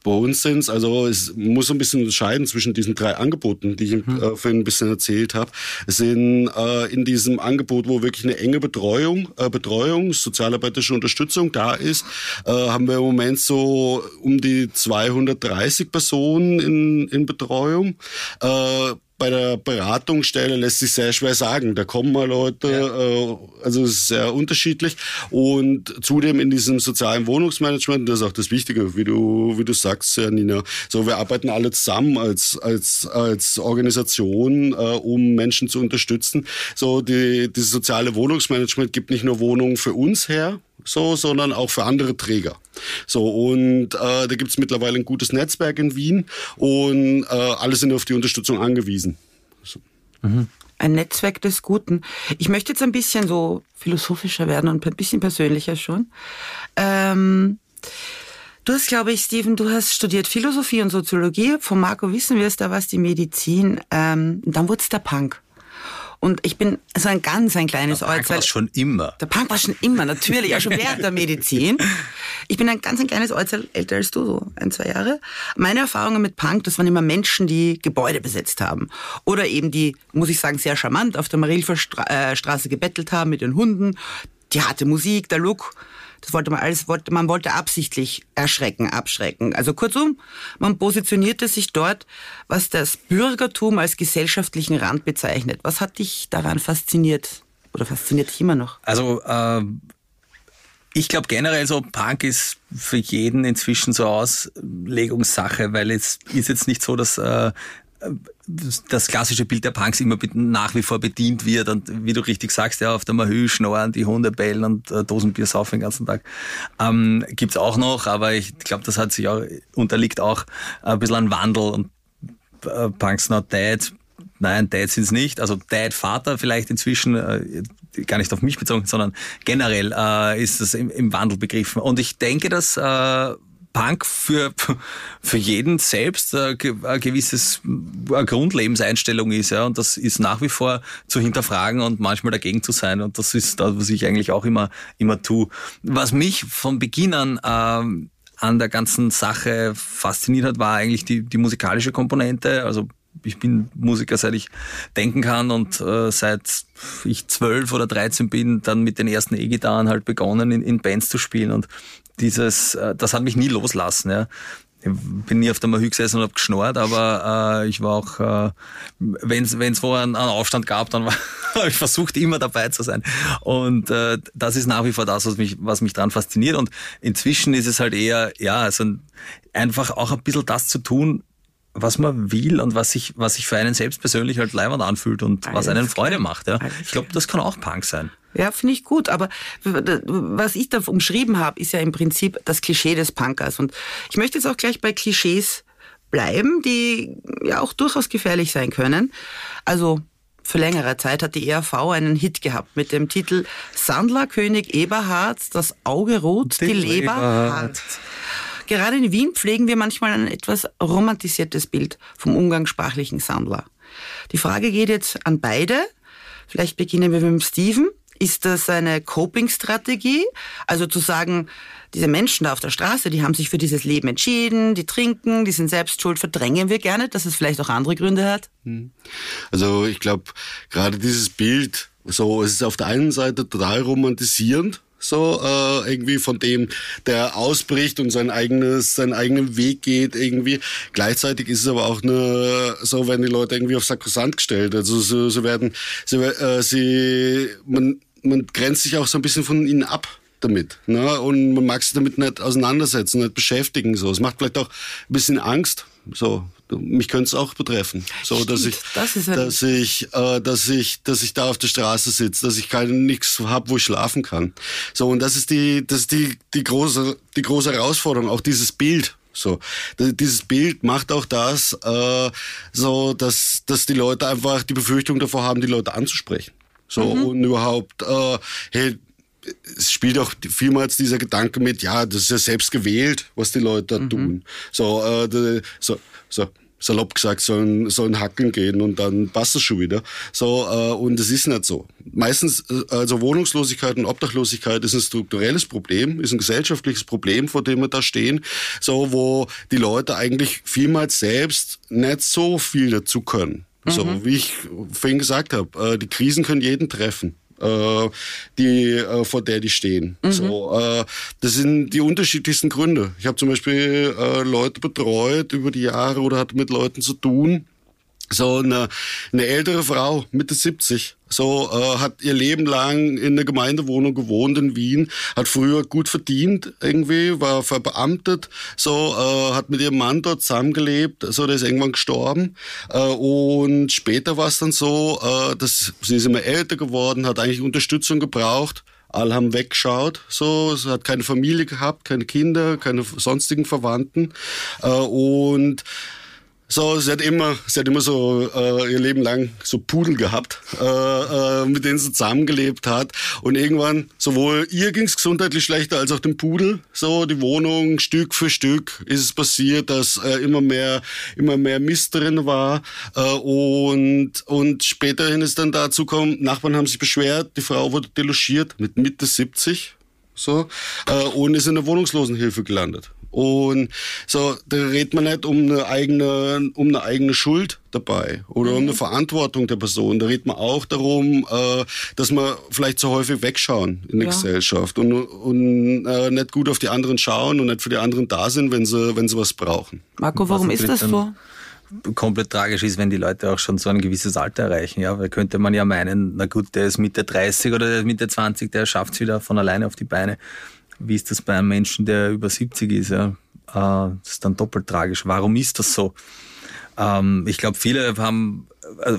S3: Bei uns sind es, also es muss ein bisschen unterscheiden zwischen diesen drei Angeboten, die ich mhm. äh, vorhin ein bisschen erzählt habe. Es sind äh, in diesem Angebot, wo wirklich eine enge Betreuung, äh, Betreuung, sozialarbeiterische Unterstützung da ist, äh, haben wir im Moment so um die 230 Personen in, in Betreuung. Äh, bei der Beratungsstelle lässt sich sehr schwer sagen. Da kommen mal Leute, ja. äh, also es ist sehr unterschiedlich. Und zudem in diesem sozialen Wohnungsmanagement, das ist auch das Wichtige, wie du, wie du sagst, Nina. So, wir arbeiten alle zusammen als, als, als Organisation, äh, um Menschen zu unterstützen. So, die, dieses soziale Wohnungsmanagement gibt nicht nur Wohnungen für uns her, so, sondern auch für andere Träger. So, und äh, da gibt's mittlerweile ein gutes Netzwerk in Wien und äh, alle sind auf die Unterstützung angewiesen. So.
S2: Mhm. Ein Netzwerk des Guten. Ich möchte jetzt ein bisschen so philosophischer werden und ein bisschen persönlicher schon. Ähm, du hast, glaube ich, Steven, du hast studiert Philosophie und Soziologie. Von Marco wissen wir es, da war es die Medizin. Ähm, dann wurde es der Punk. Und ich bin so ein ganz ein kleines
S4: der Punk war schon immer.
S2: Der Punk war schon immer, natürlich, auch schon während der Medizin. Ich bin ein ganz ein kleines Äußerl älter als du, so ein, zwei Jahre. Meine Erfahrungen mit Punk, das waren immer Menschen, die Gebäude besetzt haben. Oder eben die, muss ich sagen, sehr charmant auf der Marilfer äh, Straße gebettelt haben mit den Hunden. Die harte Musik, der Look. Das wollte man alles, wollte, man wollte absichtlich erschrecken, abschrecken. Also kurzum, man positionierte sich dort, was das Bürgertum als gesellschaftlichen Rand bezeichnet. Was hat dich daran fasziniert? Oder fasziniert dich immer noch?
S4: Also, äh, ich glaube generell so, Punk ist für jeden inzwischen so Auslegungssache, weil es ist jetzt nicht so, dass äh, das klassische Bild der Punks immer nach wie vor bedient wird und wie du richtig sagst, ja, auf der Mahü schnorren, die Hunde bellen und äh, Dosenbier saufen den ganzen Tag. Ähm, gibt's auch noch, aber ich glaube, das hat sich auch, unterliegt auch ein bisschen an Wandel und äh, Punks not dead. Nein, Dad sind es nicht. Also Dad, Vater vielleicht inzwischen, äh, gar nicht auf mich bezogen, sondern generell äh, ist es im, im Wandel begriffen. Und ich denke, dass äh, Punk für, für jeden selbst ein gewisses eine Grundlebenseinstellung ist, ja, und das ist nach wie vor zu hinterfragen und manchmal dagegen zu sein, und das ist das, was ich eigentlich auch immer, immer tue. Was mich von Beginn an, ähm, an der ganzen Sache fasziniert hat, war eigentlich die, die musikalische Komponente, also ich bin Musiker, seit ich denken kann und äh, seit ich zwölf oder dreizehn bin, dann mit den ersten E-Gitarren halt begonnen, in, in Bands zu spielen. Und dieses, äh, das hat mich nie loslassen. Ja. Ich bin nie auf der Mahü gesessen und habe geschnort, aber äh, ich war auch, äh, wenn es wo einen, einen Aufstand gab, dann habe ich versucht, immer dabei zu sein. Und äh, das ist nach wie vor das, was mich, was mich daran fasziniert. Und inzwischen ist es halt eher, ja, also einfach auch ein bisschen das zu tun, was man will und was sich, was sich für einen selbst persönlich halt leibend anfühlt und Alles was einen Freude macht. Ja. ich glaube, das kann auch Punk sein.
S2: Ja, finde ich gut. Aber was ich da umschrieben habe, ist ja im Prinzip das Klischee des Punkers. Und ich möchte jetzt auch gleich bei Klischees bleiben, die ja auch durchaus gefährlich sein können. Also für längere Zeit hat die ERV einen Hit gehabt mit dem Titel Sandler König Eberhard, das Auge rot, die, die Leber hart. Gerade in Wien pflegen wir manchmal ein etwas romantisiertes Bild vom umgangssprachlichen Sandler. Die Frage geht jetzt an beide. Vielleicht beginnen wir mit dem Steven. Ist das eine Coping-Strategie? Also zu sagen, diese Menschen da auf der Straße, die haben sich für dieses Leben entschieden, die trinken, die sind selbst schuld, verdrängen wir gerne, dass es vielleicht auch andere Gründe hat? Hm.
S3: Also ich glaube, gerade dieses Bild So, es ist auf der einen Seite total romantisierend, so äh, irgendwie von dem, der ausbricht und sein eigenes, seinen eigenen Weg geht irgendwie. Gleichzeitig ist es aber auch eine, so werden die Leute irgendwie auf Sakrosant gestellt. Also so, so werden, sie, äh, sie man, man grenzt sich auch so ein bisschen von ihnen ab damit. Ne? Und man mag sich damit nicht auseinandersetzen, nicht beschäftigen. So. Es macht vielleicht auch ein bisschen Angst. So, mich könnte es auch betreffen. So, Stimmt, dass ich, das dass ich, äh, dass ich, dass ich da auf der Straße sitze, dass ich kein nichts habe, wo ich schlafen kann. So, und das ist die, das ist die, die große, die große Herausforderung, auch dieses Bild. So, dieses Bild macht auch das, äh, so, dass, dass die Leute einfach die Befürchtung davor haben, die Leute anzusprechen. So, mhm. und überhaupt, äh, hey, es spielt auch vielmals dieser Gedanke mit, ja, das ist ja selbst gewählt, was die Leute da mhm. tun. So, äh, so, so salopp gesagt, sollen, sollen hacken gehen und dann passt es schon wieder. So, äh, und es ist nicht so. Meistens, äh, also Wohnungslosigkeit und Obdachlosigkeit ist ein strukturelles Problem, ist ein gesellschaftliches Problem, vor dem wir da stehen, so, wo die Leute eigentlich vielmals selbst nicht so viel dazu können. Mhm. So, wie ich vorhin gesagt habe, äh, die Krisen können jeden treffen äh, die, äh, vor der die stehen. Mhm. So, äh, das sind die unterschiedlichsten Gründe. Ich habe zum Beispiel äh, Leute betreut über die Jahre oder hatte mit Leuten zu tun, so eine, eine ältere Frau, Mitte 70, so äh, hat ihr Leben lang in der Gemeindewohnung gewohnt in Wien, hat früher gut verdient irgendwie, war verbeamtet, so äh, hat mit ihrem Mann dort zusammengelebt, so der ist irgendwann gestorben äh, und später war es dann so, äh, dass sie ist immer älter geworden, hat eigentlich Unterstützung gebraucht alle haben weggeschaut, so, sie hat keine Familie gehabt, keine Kinder, keine sonstigen Verwandten äh, und so, sie hat immer, sie hat immer so äh, ihr Leben lang so Pudel gehabt, äh, äh, mit denen sie zusammengelebt hat. Und irgendwann, sowohl ihr ging es gesundheitlich schlechter als auch dem Pudel. So, die Wohnung, Stück für Stück ist es passiert, dass äh, immer mehr, immer mehr Mist drin war. Äh, und, und späterhin ist dann dazu gekommen, Nachbarn haben sich beschwert, die Frau wurde delogiert mit Mitte 70 so äh, und ist in der Wohnungslosenhilfe gelandet. Und so, da redet man nicht um eine eigene, um eine eigene Schuld dabei oder mhm. um eine Verantwortung der Person. Da redet man auch darum, äh, dass man vielleicht zu häufig wegschauen in der ja. Gesellschaft und, und äh, nicht gut auf die anderen schauen und nicht für die anderen da sind, wenn sie, wenn sie was brauchen.
S2: Marco, warum ist das so?
S4: komplett tragisch ist, wenn die Leute auch schon so ein gewisses Alter erreichen. Ja, weil könnte man ja meinen, na gut, der ist Mitte 30 oder der ist Mitte 20, der schafft es wieder von alleine auf die Beine. Wie ist das bei einem Menschen, der über 70 ist? Ja? Äh, das ist dann doppelt tragisch. Warum ist das so? Ähm, ich glaube, viele haben äh,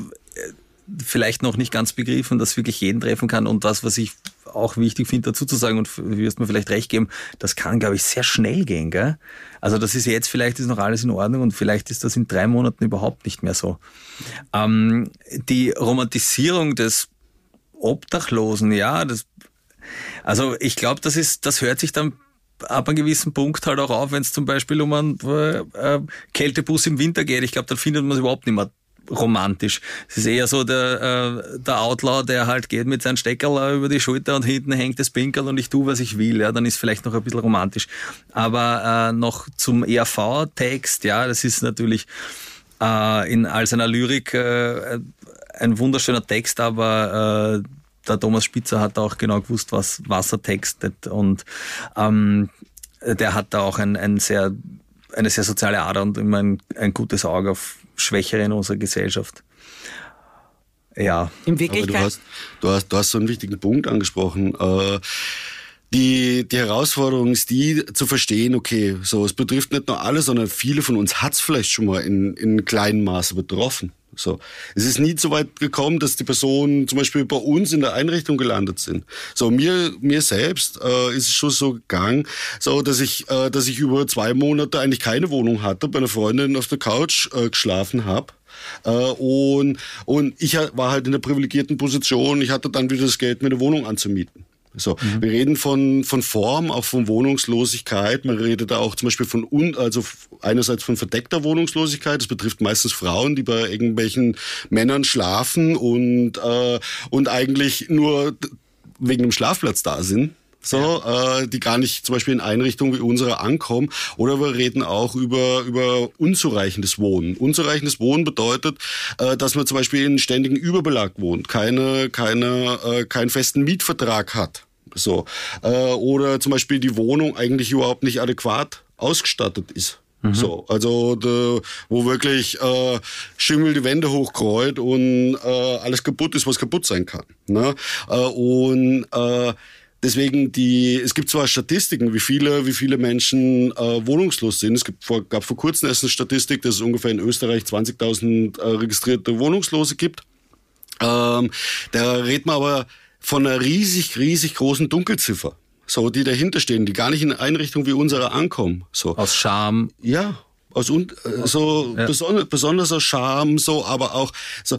S4: vielleicht noch nicht ganz begriffen, dass wirklich jeden treffen kann. Und das, was ich auch wichtig finde, dazu zu sagen, und du wirst mir vielleicht recht geben, das kann, glaube ich, sehr schnell gehen. Gell? Also das ist jetzt, vielleicht ist noch alles in Ordnung und vielleicht ist das in drei Monaten überhaupt nicht mehr so. Ähm, die Romantisierung des Obdachlosen, ja, das also ich glaube, das ist, das hört sich dann ab einem gewissen Punkt halt auch auf, wenn es zum Beispiel um einen äh, Kältebus im Winter geht. Ich glaube, dann findet man es überhaupt nicht mehr romantisch. Es ist eher so der, äh, der Outlaw, der halt geht mit seinem Steckerl über die Schulter und hinten hängt das Pinkel und ich tue, was ich will. Ja, dann ist vielleicht noch ein bisschen romantisch. Aber äh, noch zum ERV-Text, ja, das ist natürlich äh, in all seiner Lyrik äh, ein wunderschöner Text, aber äh, der Thomas Spitzer hat auch genau gewusst, was Wasser textet und ähm, der hat da auch ein, ein sehr, eine sehr soziale Ader und immer ein, ein gutes Auge auf Schwächere in unserer Gesellschaft. Ja.
S3: In Wirklichkeit. Du hast, du, hast, du hast so einen wichtigen Punkt angesprochen. Äh, die, die Herausforderung ist die, zu verstehen, okay, so, es betrifft nicht nur alle, sondern viele von uns hat es vielleicht schon mal in, in kleinem Maße betroffen. So. Es ist nie so weit gekommen, dass die Personen zum Beispiel bei uns in der Einrichtung gelandet sind. So, mir, mir selbst äh, ist es schon so gegangen, so, dass ich, äh, dass ich über zwei Monate eigentlich keine Wohnung hatte, bei einer Freundin auf der Couch äh, geschlafen habe. Äh, und, und ich war halt in der privilegierten Position, ich hatte dann wieder das Geld, mir eine Wohnung anzumieten. So, mhm. wir reden von, von Form, auch von Wohnungslosigkeit. Man redet da auch zum Beispiel von, un, also einerseits von verdeckter Wohnungslosigkeit. Das betrifft meistens Frauen, die bei irgendwelchen Männern schlafen und, äh, und eigentlich nur wegen dem Schlafplatz da sind. so, ja. äh, die gar nicht zum Beispiel in Einrichtungen wie unsere ankommen. Oder wir reden auch über, über unzureichendes Wohnen. Unzureichendes Wohnen bedeutet, äh, dass man zum Beispiel in ständigen Überbelag wohnt, keine, keine, äh, keinen festen Mietvertrag hat. So. Äh, oder zum Beispiel die Wohnung eigentlich überhaupt nicht adäquat ausgestattet ist. Mhm. So, also de, wo wirklich äh, Schimmel die Wände hochkreuzt und äh, alles kaputt ist, was kaputt sein kann. Ne? Äh, und äh, Deswegen die, es gibt zwar Statistiken, wie viele, wie viele Menschen äh, wohnungslos sind. Es gibt vor, gab vor kurzem erst eine Statistik, dass es ungefähr in Österreich 20.000 äh, registrierte Wohnungslose gibt. Ähm, da redet man aber von einer riesig, riesig großen Dunkelziffer. So, die dahinter stehen, die gar nicht in Einrichtungen wie unsere ankommen. So.
S4: Aus Scham.
S3: Ja, aus und äh, so ja. besonders, besonders aus Scham, so, aber auch so,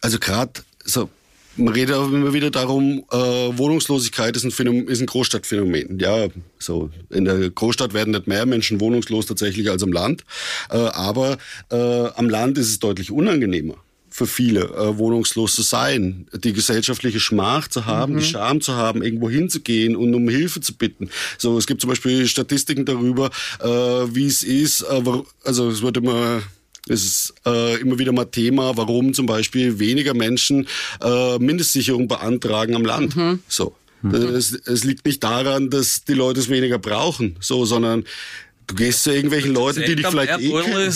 S3: also gerade so man redet auch immer wieder darum, äh, Wohnungslosigkeit ist ein, Phänomen, ist ein Großstadtphänomen. Ja, so in der Großstadt werden nicht mehr Menschen wohnungslos tatsächlich als am Land, äh, aber äh, am Land ist es deutlich unangenehmer für viele äh, wohnungslos zu sein, die gesellschaftliche Schmach zu haben, mhm. die Scham zu haben, irgendwo hinzugehen und um Hilfe zu bitten. So, es gibt zum Beispiel Statistiken darüber, äh, wie es ist. Äh, also es wird immer es ist äh, immer wieder mal Thema, warum zum Beispiel weniger Menschen äh, Mindestsicherung beantragen am Land. Mhm. So. Mhm. Es, es liegt nicht daran, dass die Leute es weniger brauchen, so, sondern Du gehst zu irgendwelchen Leuten, die dich vielleicht eh kennen.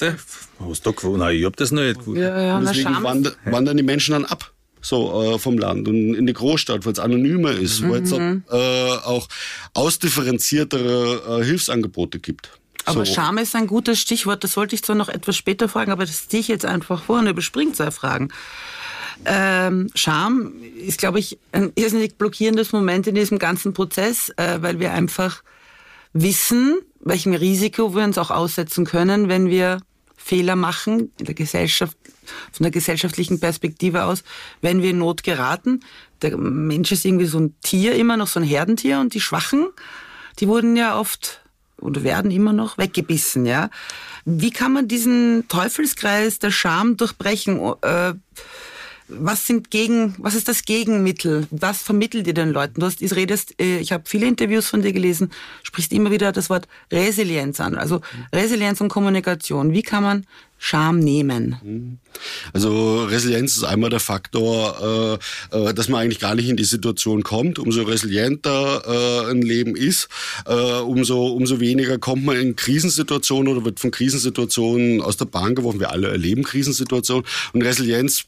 S3: Ja.
S4: Hast du gewonnen? Nein, ich hab das nicht gewusst. Ja,
S3: ja, und deswegen wandern, wandern die Menschen dann ab so äh, vom Land und in die Großstadt, weil es anonymer ist, mhm. weil es äh, auch ausdifferenziertere äh, Hilfsangebote gibt.
S2: Aber so. Scham ist ein gutes Stichwort. Das wollte ich zwar noch etwas später fragen, aber das ziehe ich jetzt einfach vor und überspringt zwei Fragen. Ähm, Scham ist, glaube ich, ein irrsinnig blockierendes Moment in diesem ganzen Prozess, äh, weil wir einfach wissen, welchem Risiko wir uns auch aussetzen können, wenn wir Fehler machen in der Gesellschaft, von der gesellschaftlichen Perspektive aus, wenn wir in Not geraten. Der Mensch ist irgendwie so ein Tier, immer noch so ein Herdentier und die Schwachen, die wurden ja oft oder werden immer noch weggebissen, ja. Wie kann man diesen Teufelskreis der Scham durchbrechen? Äh, was sind gegen, was ist das Gegenmittel? Was vermittelt ihr den Leuten? Du hast, du redest, äh, ich habe viele Interviews von dir gelesen, sprichst immer wieder das Wort Resilienz an. Also Resilienz und Kommunikation. Wie kann man Scham nehmen?
S3: Also Resilienz ist einmal der Faktor, äh, äh, dass man eigentlich gar nicht in die Situation kommt. Umso resilienter ein Leben ist, umso, umso weniger kommt man in Krisensituationen oder wird von Krisensituationen aus der Bahn geworfen. Wir alle erleben Krisensituationen. Und Resilienz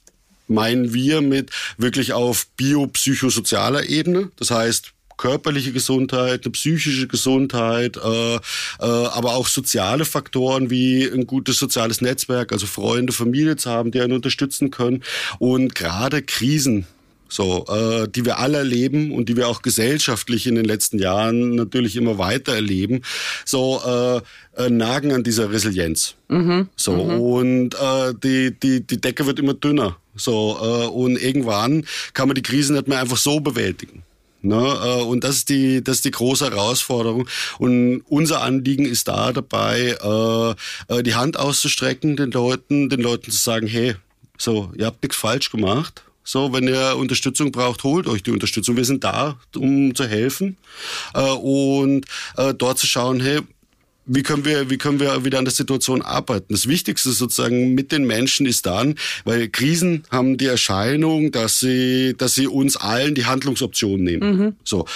S3: meinen wir mit wirklich auf biopsychosozialer Ebene. Das heißt, körperliche Gesundheit, eine psychische Gesundheit, äh, äh, aber auch soziale Faktoren wie ein gutes soziales Netzwerk, also Freunde, Familie zu haben, die einen unterstützen können. Und gerade Krisen so, äh, die wir alle erleben und die wir auch gesellschaftlich in den letzten Jahren natürlich immer weiter erleben, so äh, äh, nagen an dieser Resilienz. Mhm. So mhm. und äh, die die die Decke wird immer dünner. So äh, und irgendwann kann man die Krise nicht mehr einfach so bewältigen. Ne? Äh, und das ist die, das ist die große Herausforderung. Und unser Anliegen ist da dabei, äh, äh, die Hand auszustrecken, den Leuten, den Leuten zu sagen, hey, so, ihr habt nichts falsch gemacht. So, wenn ihr Unterstützung braucht, holt euch die Unterstützung. Wir sind da, um zu helfen äh, und äh, dort zu schauen, hey, wie können wir, wie können wir wieder an der Situation arbeiten? Das Wichtigste sozusagen mit den Menschen ist dann, weil Krisen haben die Erscheinung, dass sie, dass sie uns allen die Handlungsoptionen nehmen. Mhm. So,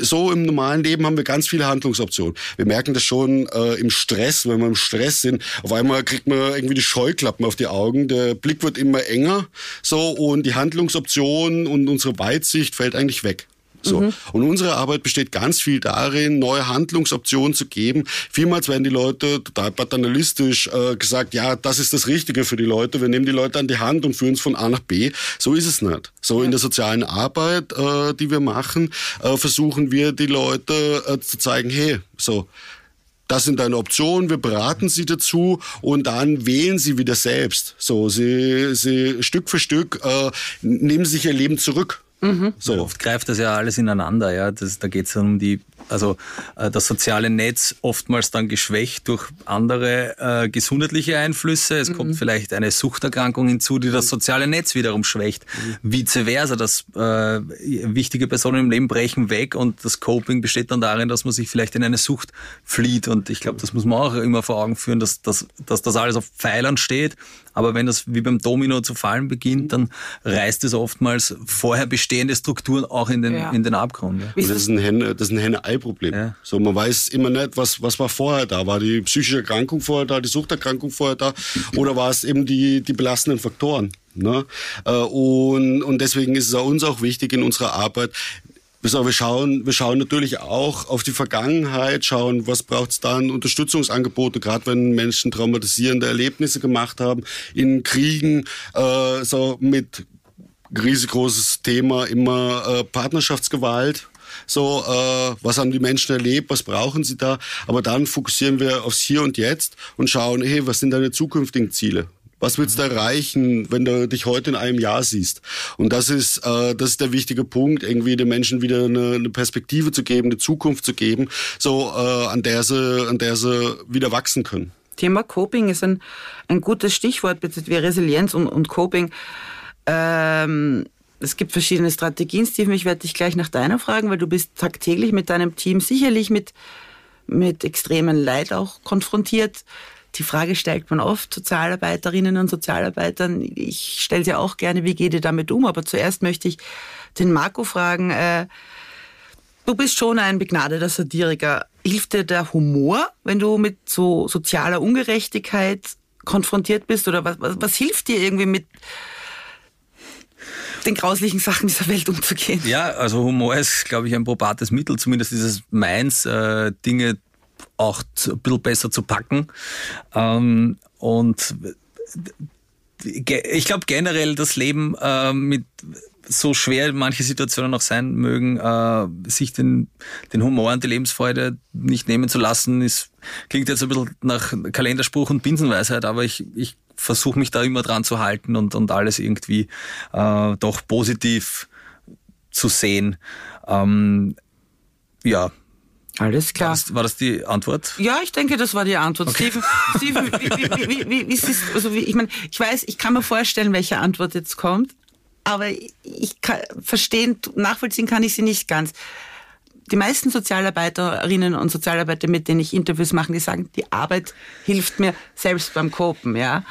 S3: so im normalen Leben haben wir ganz viele Handlungsoptionen. Wir merken das schon äh, im Stress, wenn wir im Stress sind. Auf einmal kriegt man irgendwie die Scheuklappen auf die Augen. Der Blick wird immer enger. So und die Handlungsoptionen und unsere Weitsicht fällt eigentlich weg. So. Mhm. Und unsere Arbeit besteht ganz viel darin, neue Handlungsoptionen zu geben. Vielmals werden die Leute total paternalistisch äh, gesagt, ja, das ist das Richtige für die Leute. Wir nehmen die Leute an die Hand und führen es von A nach B. So ist es nicht. So in der sozialen Arbeit, äh, die wir machen, äh, versuchen wir die Leute äh, zu zeigen, hey, so, das sind deine Optionen, wir beraten sie dazu und dann wählen sie wieder selbst. So, sie, sie Stück für Stück äh, nehmen sich ihr Leben zurück.
S4: Mhm. So. Oft greift das ja alles ineinander, ja. Das, da geht es dann um die also äh, das soziale Netz oftmals dann geschwächt durch andere äh, gesundheitliche Einflüsse. Es mhm. kommt vielleicht eine Suchterkrankung hinzu, die das soziale Netz wiederum schwächt. Mhm. Vice versa, dass äh, wichtige Personen im Leben brechen weg und das Coping besteht dann darin, dass man sich vielleicht in eine Sucht flieht. Und ich glaube, das muss man auch immer vor Augen führen, dass, dass, dass das alles auf Pfeilern steht. Aber wenn das wie beim Domino zu fallen beginnt, dann reißt es oftmals vorher bestehende Strukturen auch in den, ja. in den Abgrund. Ja.
S3: Das ist ein Henne, das ist ein Henne-Ei-Problem. Ja. So, man weiß immer nicht, was, was war vorher da. War die psychische Erkrankung vorher da, die Suchterkrankung vorher da oder war es eben die, die belastenden Faktoren? Ne? Äh, und, und deswegen ist es auch uns auch wichtig in unserer Arbeit, wir schauen, wir schauen natürlich auch auf die Vergangenheit, schauen, was braucht es dann Unterstützungsangebote, gerade wenn Menschen traumatisierende Erlebnisse gemacht haben, in Kriegen, äh, so mit riesengroßes Thema immer äh, Partnerschaftsgewalt. So, äh, was haben die Menschen erlebt, was brauchen sie da? Aber dann fokussieren wir aufs Hier und Jetzt und schauen, hey, was sind deine zukünftigen Ziele? Was willst du erreichen, wenn du dich heute in einem Jahr siehst? Und das ist, äh, das ist der wichtige Punkt, irgendwie den Menschen wieder eine, eine Perspektive zu geben, eine Zukunft zu geben, so äh, an der sie, an der sie wieder wachsen können.
S2: Thema Coping ist ein, ein gutes Stichwort, wie Resilienz und, und Coping. Ähm, es gibt verschiedene Strategien, Steve. Ich werde dich gleich nach deiner fragen, weil du bist tagtäglich mit deinem Team sicherlich mit, mit extremen Leid auch konfrontiert. Die Frage stellt man oft Sozialarbeiterinnen und Sozialarbeitern. Ich stelle sie auch gerne, wie geht ihr damit um? Aber zuerst möchte ich den Marco fragen. Äh, du bist schon ein begnadeter Satiriker. Hilft dir der Humor, wenn du mit so sozialer Ungerechtigkeit konfrontiert bist? Oder was, was, was hilft dir irgendwie mit den grauslichen Sachen dieser Welt umzugehen?
S4: Ja, also Humor ist, glaube ich, ein probates Mittel, zumindest dieses Meins, äh, Dinge auch ein bisschen besser zu packen. Ähm, und ich glaube generell das Leben äh, mit so schwer manche Situationen auch sein mögen, äh, sich den, den Humor und die Lebensfreude nicht nehmen zu lassen, ist, klingt jetzt ein bisschen nach Kalenderspruch und Binsenweisheit, aber ich, ich versuche mich da immer dran zu halten und, und alles irgendwie äh, doch positiv zu sehen. Ähm, ja,
S2: alles klar.
S4: War das, war das, die Antwort?
S2: Ja, ich denke, das war die Antwort. Okay. Steven, Steven wie, wie, wie, wie, ist es, also wie, ich meine, ich weiß, ich kann mir vorstellen, welche Antwort jetzt kommt, aber ich kann, verstehen, nachvollziehen kann ich sie nicht ganz. Die meisten Sozialarbeiterinnen und Sozialarbeiter, mit denen ich Interviews mache, die sagen, die Arbeit hilft mir selbst beim Kopen, ja.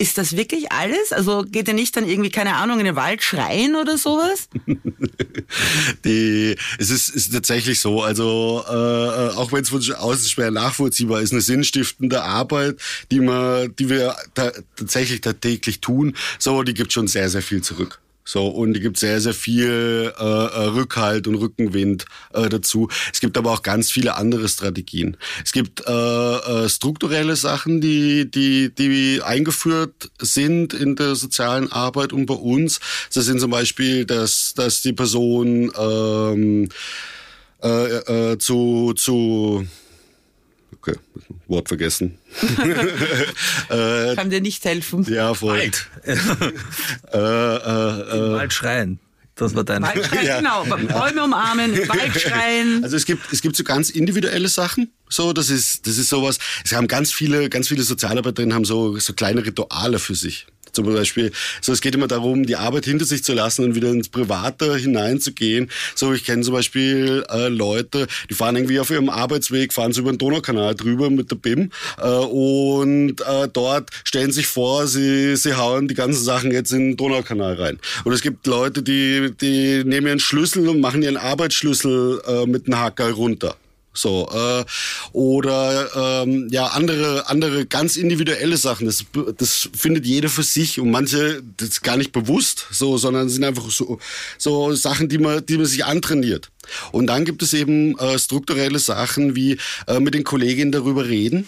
S2: Ist das wirklich alles? Also geht ihr nicht dann irgendwie, keine Ahnung, in den Wald schreien oder sowas?
S3: Die, es ist, ist tatsächlich so, also äh, auch wenn es von außen schwer nachvollziehbar ist, eine sinnstiftende Arbeit, die, man, die wir ta tatsächlich täglich tun, so, die gibt schon sehr, sehr viel zurück. So, und es gibt sehr, sehr viel äh, äh, Rückhalt und Rückenwind äh, dazu. Es gibt aber auch ganz viele andere Strategien. Es gibt äh, äh, strukturelle Sachen, die, die, die eingeführt sind in der sozialen Arbeit und bei uns. Das sind zum Beispiel, dass, dass die Person ähm, äh, zu, zu Okay, Wort vergessen.
S2: äh, Kann dir nicht helfen.
S3: Ja, voll. Wald. äh,
S4: äh, äh, Wald schreien. Das war dein.
S2: Waldschreien, ja. genau. Bäume umarmen, Waldschreien.
S3: Also es gibt, es gibt so ganz individuelle Sachen. So, das ist, das ist sowas. Es haben ganz viele, ganz viele Sozialarbeiterinnen haben so, so kleine Rituale für sich. Zum Beispiel, so es geht immer darum, die Arbeit hinter sich zu lassen und wieder ins Private hineinzugehen. So, ich kenne zum Beispiel äh, Leute, die fahren irgendwie auf ihrem Arbeitsweg, fahren sie über den Donaukanal drüber mit der BIM äh, und äh, dort stellen sich vor, sie, sie hauen die ganzen Sachen jetzt in den Donaukanal rein. Und es gibt Leute, die, die nehmen ihren Schlüssel und machen ihren Arbeitsschlüssel äh, mit einem Hacker runter. So äh, oder ähm, ja andere andere ganz individuelle Sachen. Das das findet jeder für sich und manche das gar nicht bewusst, so, sondern sind einfach so so Sachen, die man die man sich antrainiert. Und dann gibt es eben äh, strukturelle Sachen wie äh, mit den Kolleginnen darüber reden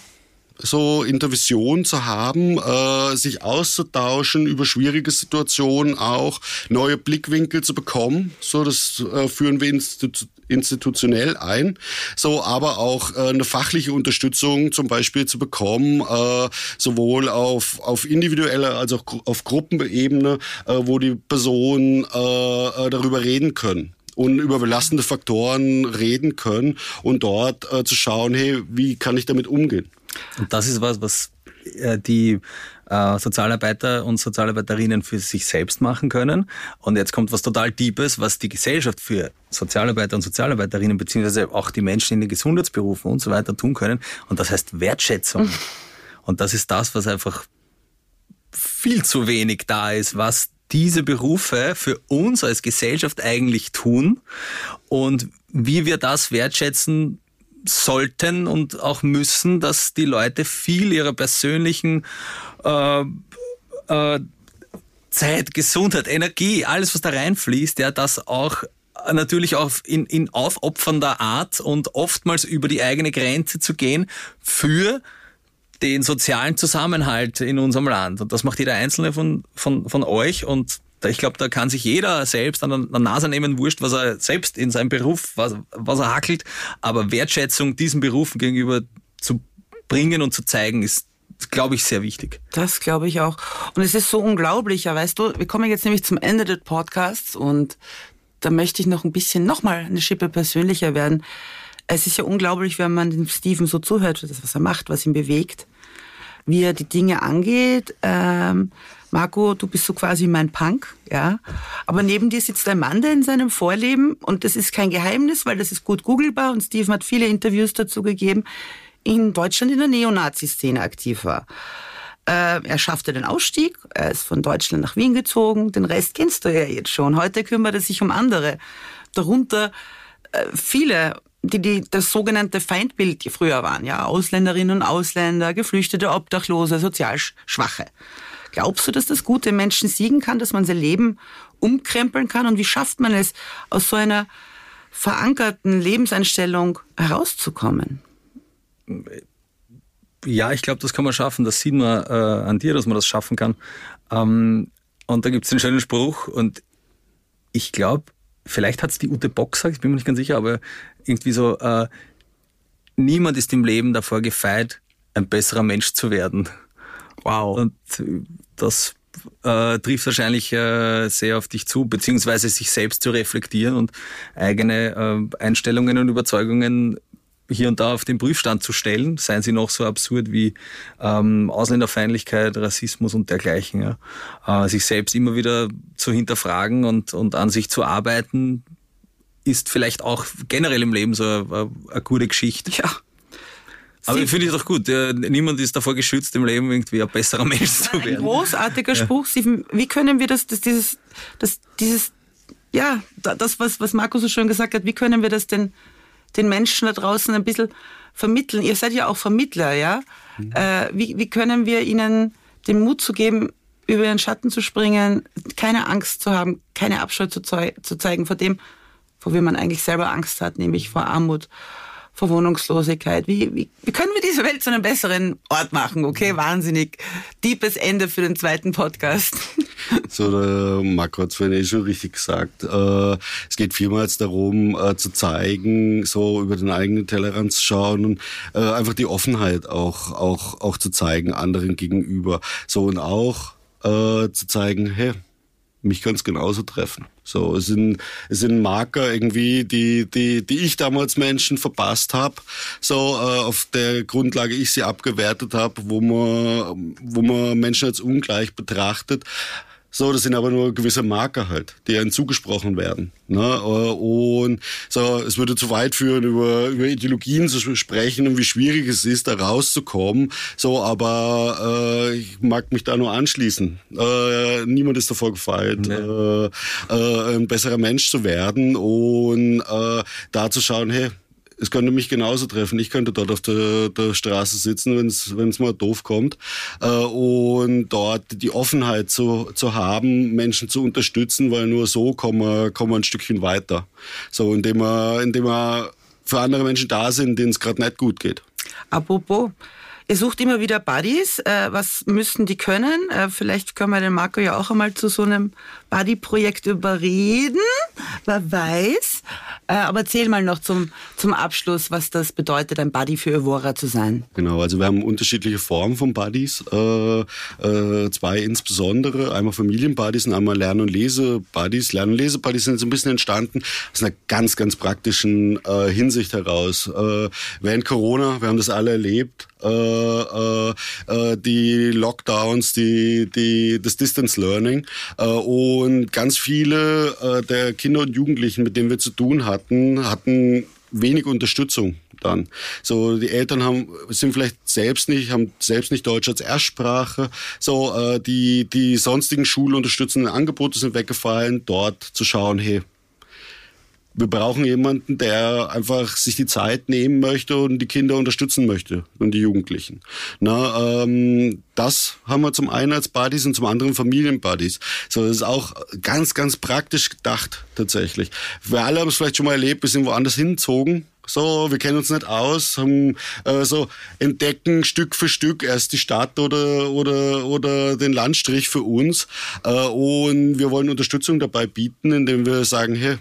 S3: so Intervision zu haben, äh, sich auszutauschen über schwierige Situationen auch, neue Blickwinkel zu bekommen. So, das äh, führen wir institu institutionell ein. So, aber auch äh, eine fachliche Unterstützung zum Beispiel zu bekommen, äh, sowohl auf, auf individueller als auch auf Gruppenebene, äh, wo die Personen äh, äh, darüber reden können. und über belastende Faktoren reden können und dort äh, zu schauen, hey, wie kann ich damit umgehen?
S4: Und das ist was, was äh, die äh, Sozialarbeiter und Sozialarbeiterinnen für sich selbst machen können. Und jetzt kommt was total Deepes, was die Gesellschaft für Sozialarbeiter und Sozialarbeiterinnen beziehungsweise auch die Menschen in den Gesundheitsberufen und so weiter tun können. Und das heißt Wertschätzung. Und das ist das, was einfach viel zu wenig da ist, was diese Berufe für uns als Gesellschaft eigentlich tun und wie wir das wertschätzen sollten und auch müssen, dass die Leute viel ihrer persönlichen äh, äh, Zeit, Gesundheit, Energie, alles, was da reinfließt, ja, das auch natürlich auch in, in aufopfernder Art und oftmals über die eigene Grenze zu gehen für den sozialen Zusammenhalt in unserem Land. Und das macht jeder Einzelne von, von, von euch und ich glaube, da kann sich jeder selbst an der Nase nehmen, wurscht, was er selbst in seinem Beruf, was, was er hackelt. Aber Wertschätzung diesen Berufen gegenüber zu bringen und zu zeigen, ist glaube ich, sehr wichtig.
S2: Das glaube ich auch. Und es ist so unglaublich, ja, weißt du, wir kommen jetzt nämlich zum Ende des Podcasts und da möchte ich noch ein bisschen, nochmal eine Schippe persönlicher werden. Es ist ja unglaublich, wenn man dem Steven so zuhört, das, was er macht, was ihn bewegt, wie er die Dinge angeht. Ähm, Marco, du bist so quasi mein Punk, ja. Aber neben dir sitzt ein Mann, der in seinem Vorleben, und das ist kein Geheimnis, weil das ist gut googelbar, und Steven hat viele Interviews dazu gegeben, in Deutschland in der Neonazi-Szene aktiv war. Äh, er schaffte den Ausstieg, er ist von Deutschland nach Wien gezogen, den Rest kennst du ja jetzt schon. Heute kümmert er sich um andere, darunter äh, viele die, die das sogenannte Feindbild früher waren, ja, Ausländerinnen und Ausländer, Geflüchtete, Obdachlose, sozial Schwache. Glaubst du, dass das gute Menschen siegen kann, dass man sein Leben umkrempeln kann? Und wie schafft man es, aus so einer verankerten Lebenseinstellung herauszukommen?
S4: Ja, ich glaube, das kann man schaffen. Das sieht man äh, an dir, dass man das schaffen kann. Ähm, und da gibt es den schönen Spruch und ich glaube, vielleicht hat es die Ute Bock gesagt, ich bin mir nicht ganz sicher, aber irgendwie so, äh, niemand ist im Leben davor gefeit, ein besserer Mensch zu werden. Wow. Und das äh, trifft wahrscheinlich äh, sehr auf dich zu, beziehungsweise sich selbst zu reflektieren und eigene äh, Einstellungen und Überzeugungen hier und da auf den Prüfstand zu stellen, seien sie noch so absurd wie ähm, Ausländerfeindlichkeit, Rassismus und dergleichen. Ja. Äh, sich selbst immer wieder zu hinterfragen und, und an sich zu arbeiten, ist vielleicht auch generell im Leben so eine, eine gute Geschichte.
S2: Ja.
S4: Aber ich finde ich doch gut. Ja, niemand ist davor geschützt, im Leben irgendwie ein besserer Mensch zu werden.
S2: Ein großartiger Spruch, Steven. Wie können wir das, das dieses, das, dieses, ja, das, was, was Marco so schön gesagt hat, wie können wir das denn den Menschen da draußen ein bisschen vermitteln? Ihr seid ja auch Vermittler, ja? Mhm. Äh, wie, wie können wir ihnen den Mut zu geben, über ihren Schatten zu springen, keine Angst zu haben, keine Abscheu zu, zu zeigen vor dem, vor dem man eigentlich selber Angst hat, nämlich vor Armut vor Wohnungslosigkeit. Wie, wie, wie können wir diese Welt zu einem besseren Ort machen? Okay, wahnsinnig deepes Ende für den zweiten Podcast.
S3: So, der Marco hat es vorhin eh schon richtig gesagt. Äh, es geht vielmals darum, äh, zu zeigen, so über den eigenen Tellerrand zu schauen und äh, einfach die Offenheit auch, auch, auch zu zeigen, anderen gegenüber. So, und auch zu zeigen, hey, mich es genauso treffen. So, es sind, es sind Marker irgendwie, die, die, die ich damals Menschen verpasst habe, so äh, auf der Grundlage ich sie abgewertet habe, wo man, wo man Menschen als ungleich betrachtet. So, das sind aber nur gewisse Marker halt, die einem zugesprochen werden. Ne? Und so, es würde zu weit führen, über, über Ideologien zu sprechen und wie schwierig es ist, da rauszukommen. So, aber äh, ich mag mich da nur anschließen. Äh, niemand ist davor gefeit, nee. äh, äh, ein besserer Mensch zu werden und äh, da zu schauen, hey, es könnte mich genauso treffen. Ich könnte dort auf der, der Straße sitzen, wenn es mal doof kommt. Äh, und dort die Offenheit zu, zu haben, Menschen zu unterstützen, weil nur so kommen wir, kommen wir ein Stückchen weiter. So, indem wir, indem wir für andere Menschen da sind, denen es gerade nicht gut geht.
S2: Apropos, Ihr sucht immer wieder Buddies. Äh, was müssten die können? Äh, vielleicht können wir den Marco ja auch einmal zu so einem Buddy-Projekt überreden. Wer weiß. Äh, aber erzähl mal noch zum, zum Abschluss, was das bedeutet, ein Buddy für Evora zu sein.
S3: Genau, also wir haben unterschiedliche Formen von Buddies. Äh, äh, zwei insbesondere. Einmal Familienbuddies und einmal Lern- und Lese-Buddies. Lern- und Lese-Buddies sind so ein bisschen entstanden aus einer ganz, ganz praktischen äh, Hinsicht heraus. Äh, während Corona, wir haben das alle erlebt, äh, die Lockdowns, die, die, das Distance Learning äh, und ganz viele äh, der Kinder und Jugendlichen, mit denen wir zu tun hatten, hatten wenig Unterstützung dann. So, die Eltern haben, sind vielleicht selbst nicht, haben selbst nicht Deutsch als Erstsprache. So, äh, die, die sonstigen schulunterstützenden Angebote sind weggefallen, dort zu schauen, hey, wir brauchen jemanden, der einfach sich die Zeit nehmen möchte und die Kinder unterstützen möchte und die Jugendlichen. Na, ähm, das haben wir zum einen als Buddies und zum anderen Familienbuddies. So, das ist auch ganz, ganz praktisch gedacht tatsächlich. Wir alle haben es vielleicht schon mal erlebt, wir sind woanders hinzogen so, wir kennen uns nicht aus, haben äh, so entdecken Stück für Stück erst die Stadt oder oder oder den Landstrich für uns äh, und wir wollen Unterstützung dabei bieten, indem wir sagen, hey,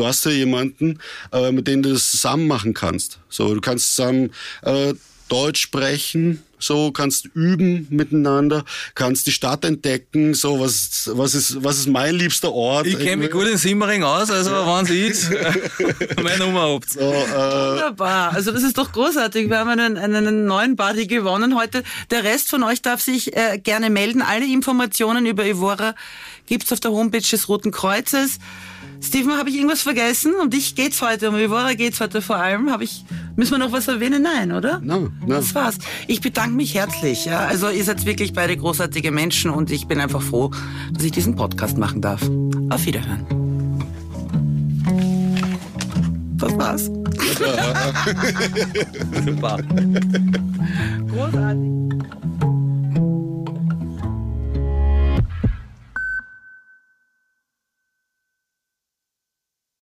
S3: du hast ja jemanden, äh, mit dem du das zusammen machen kannst. So, du kannst zusammen äh, Deutsch sprechen, so kannst üben miteinander, kannst die Stadt entdecken, so was was ist was ist mein liebster Ort?
S4: Ich kenne mich gut in Simmering aus, also ja. wenn Sie jetzt meine Nummer habt. So, äh,
S2: Wunderbar, also das ist doch großartig. Wir haben einen, einen neuen Buddy gewonnen heute. Der Rest von euch darf sich äh, gerne melden. Alle Informationen über Evora gibt's auf der Homepage des Roten Kreuzes. Steven, habe ich irgendwas vergessen? Um dich geht's heute, um Ivora geht's heute vor allem. Habe ich, müssen wir noch was erwähnen? Nein, oder?
S3: Nein, no, no.
S2: Das war's. Ich bedanke mich herzlich. Ja. Also ihr seid wirklich beide großartige Menschen und ich bin einfach froh, dass ich diesen Podcast machen darf. Auf Wiederhören. Das war's. Super. Großartig.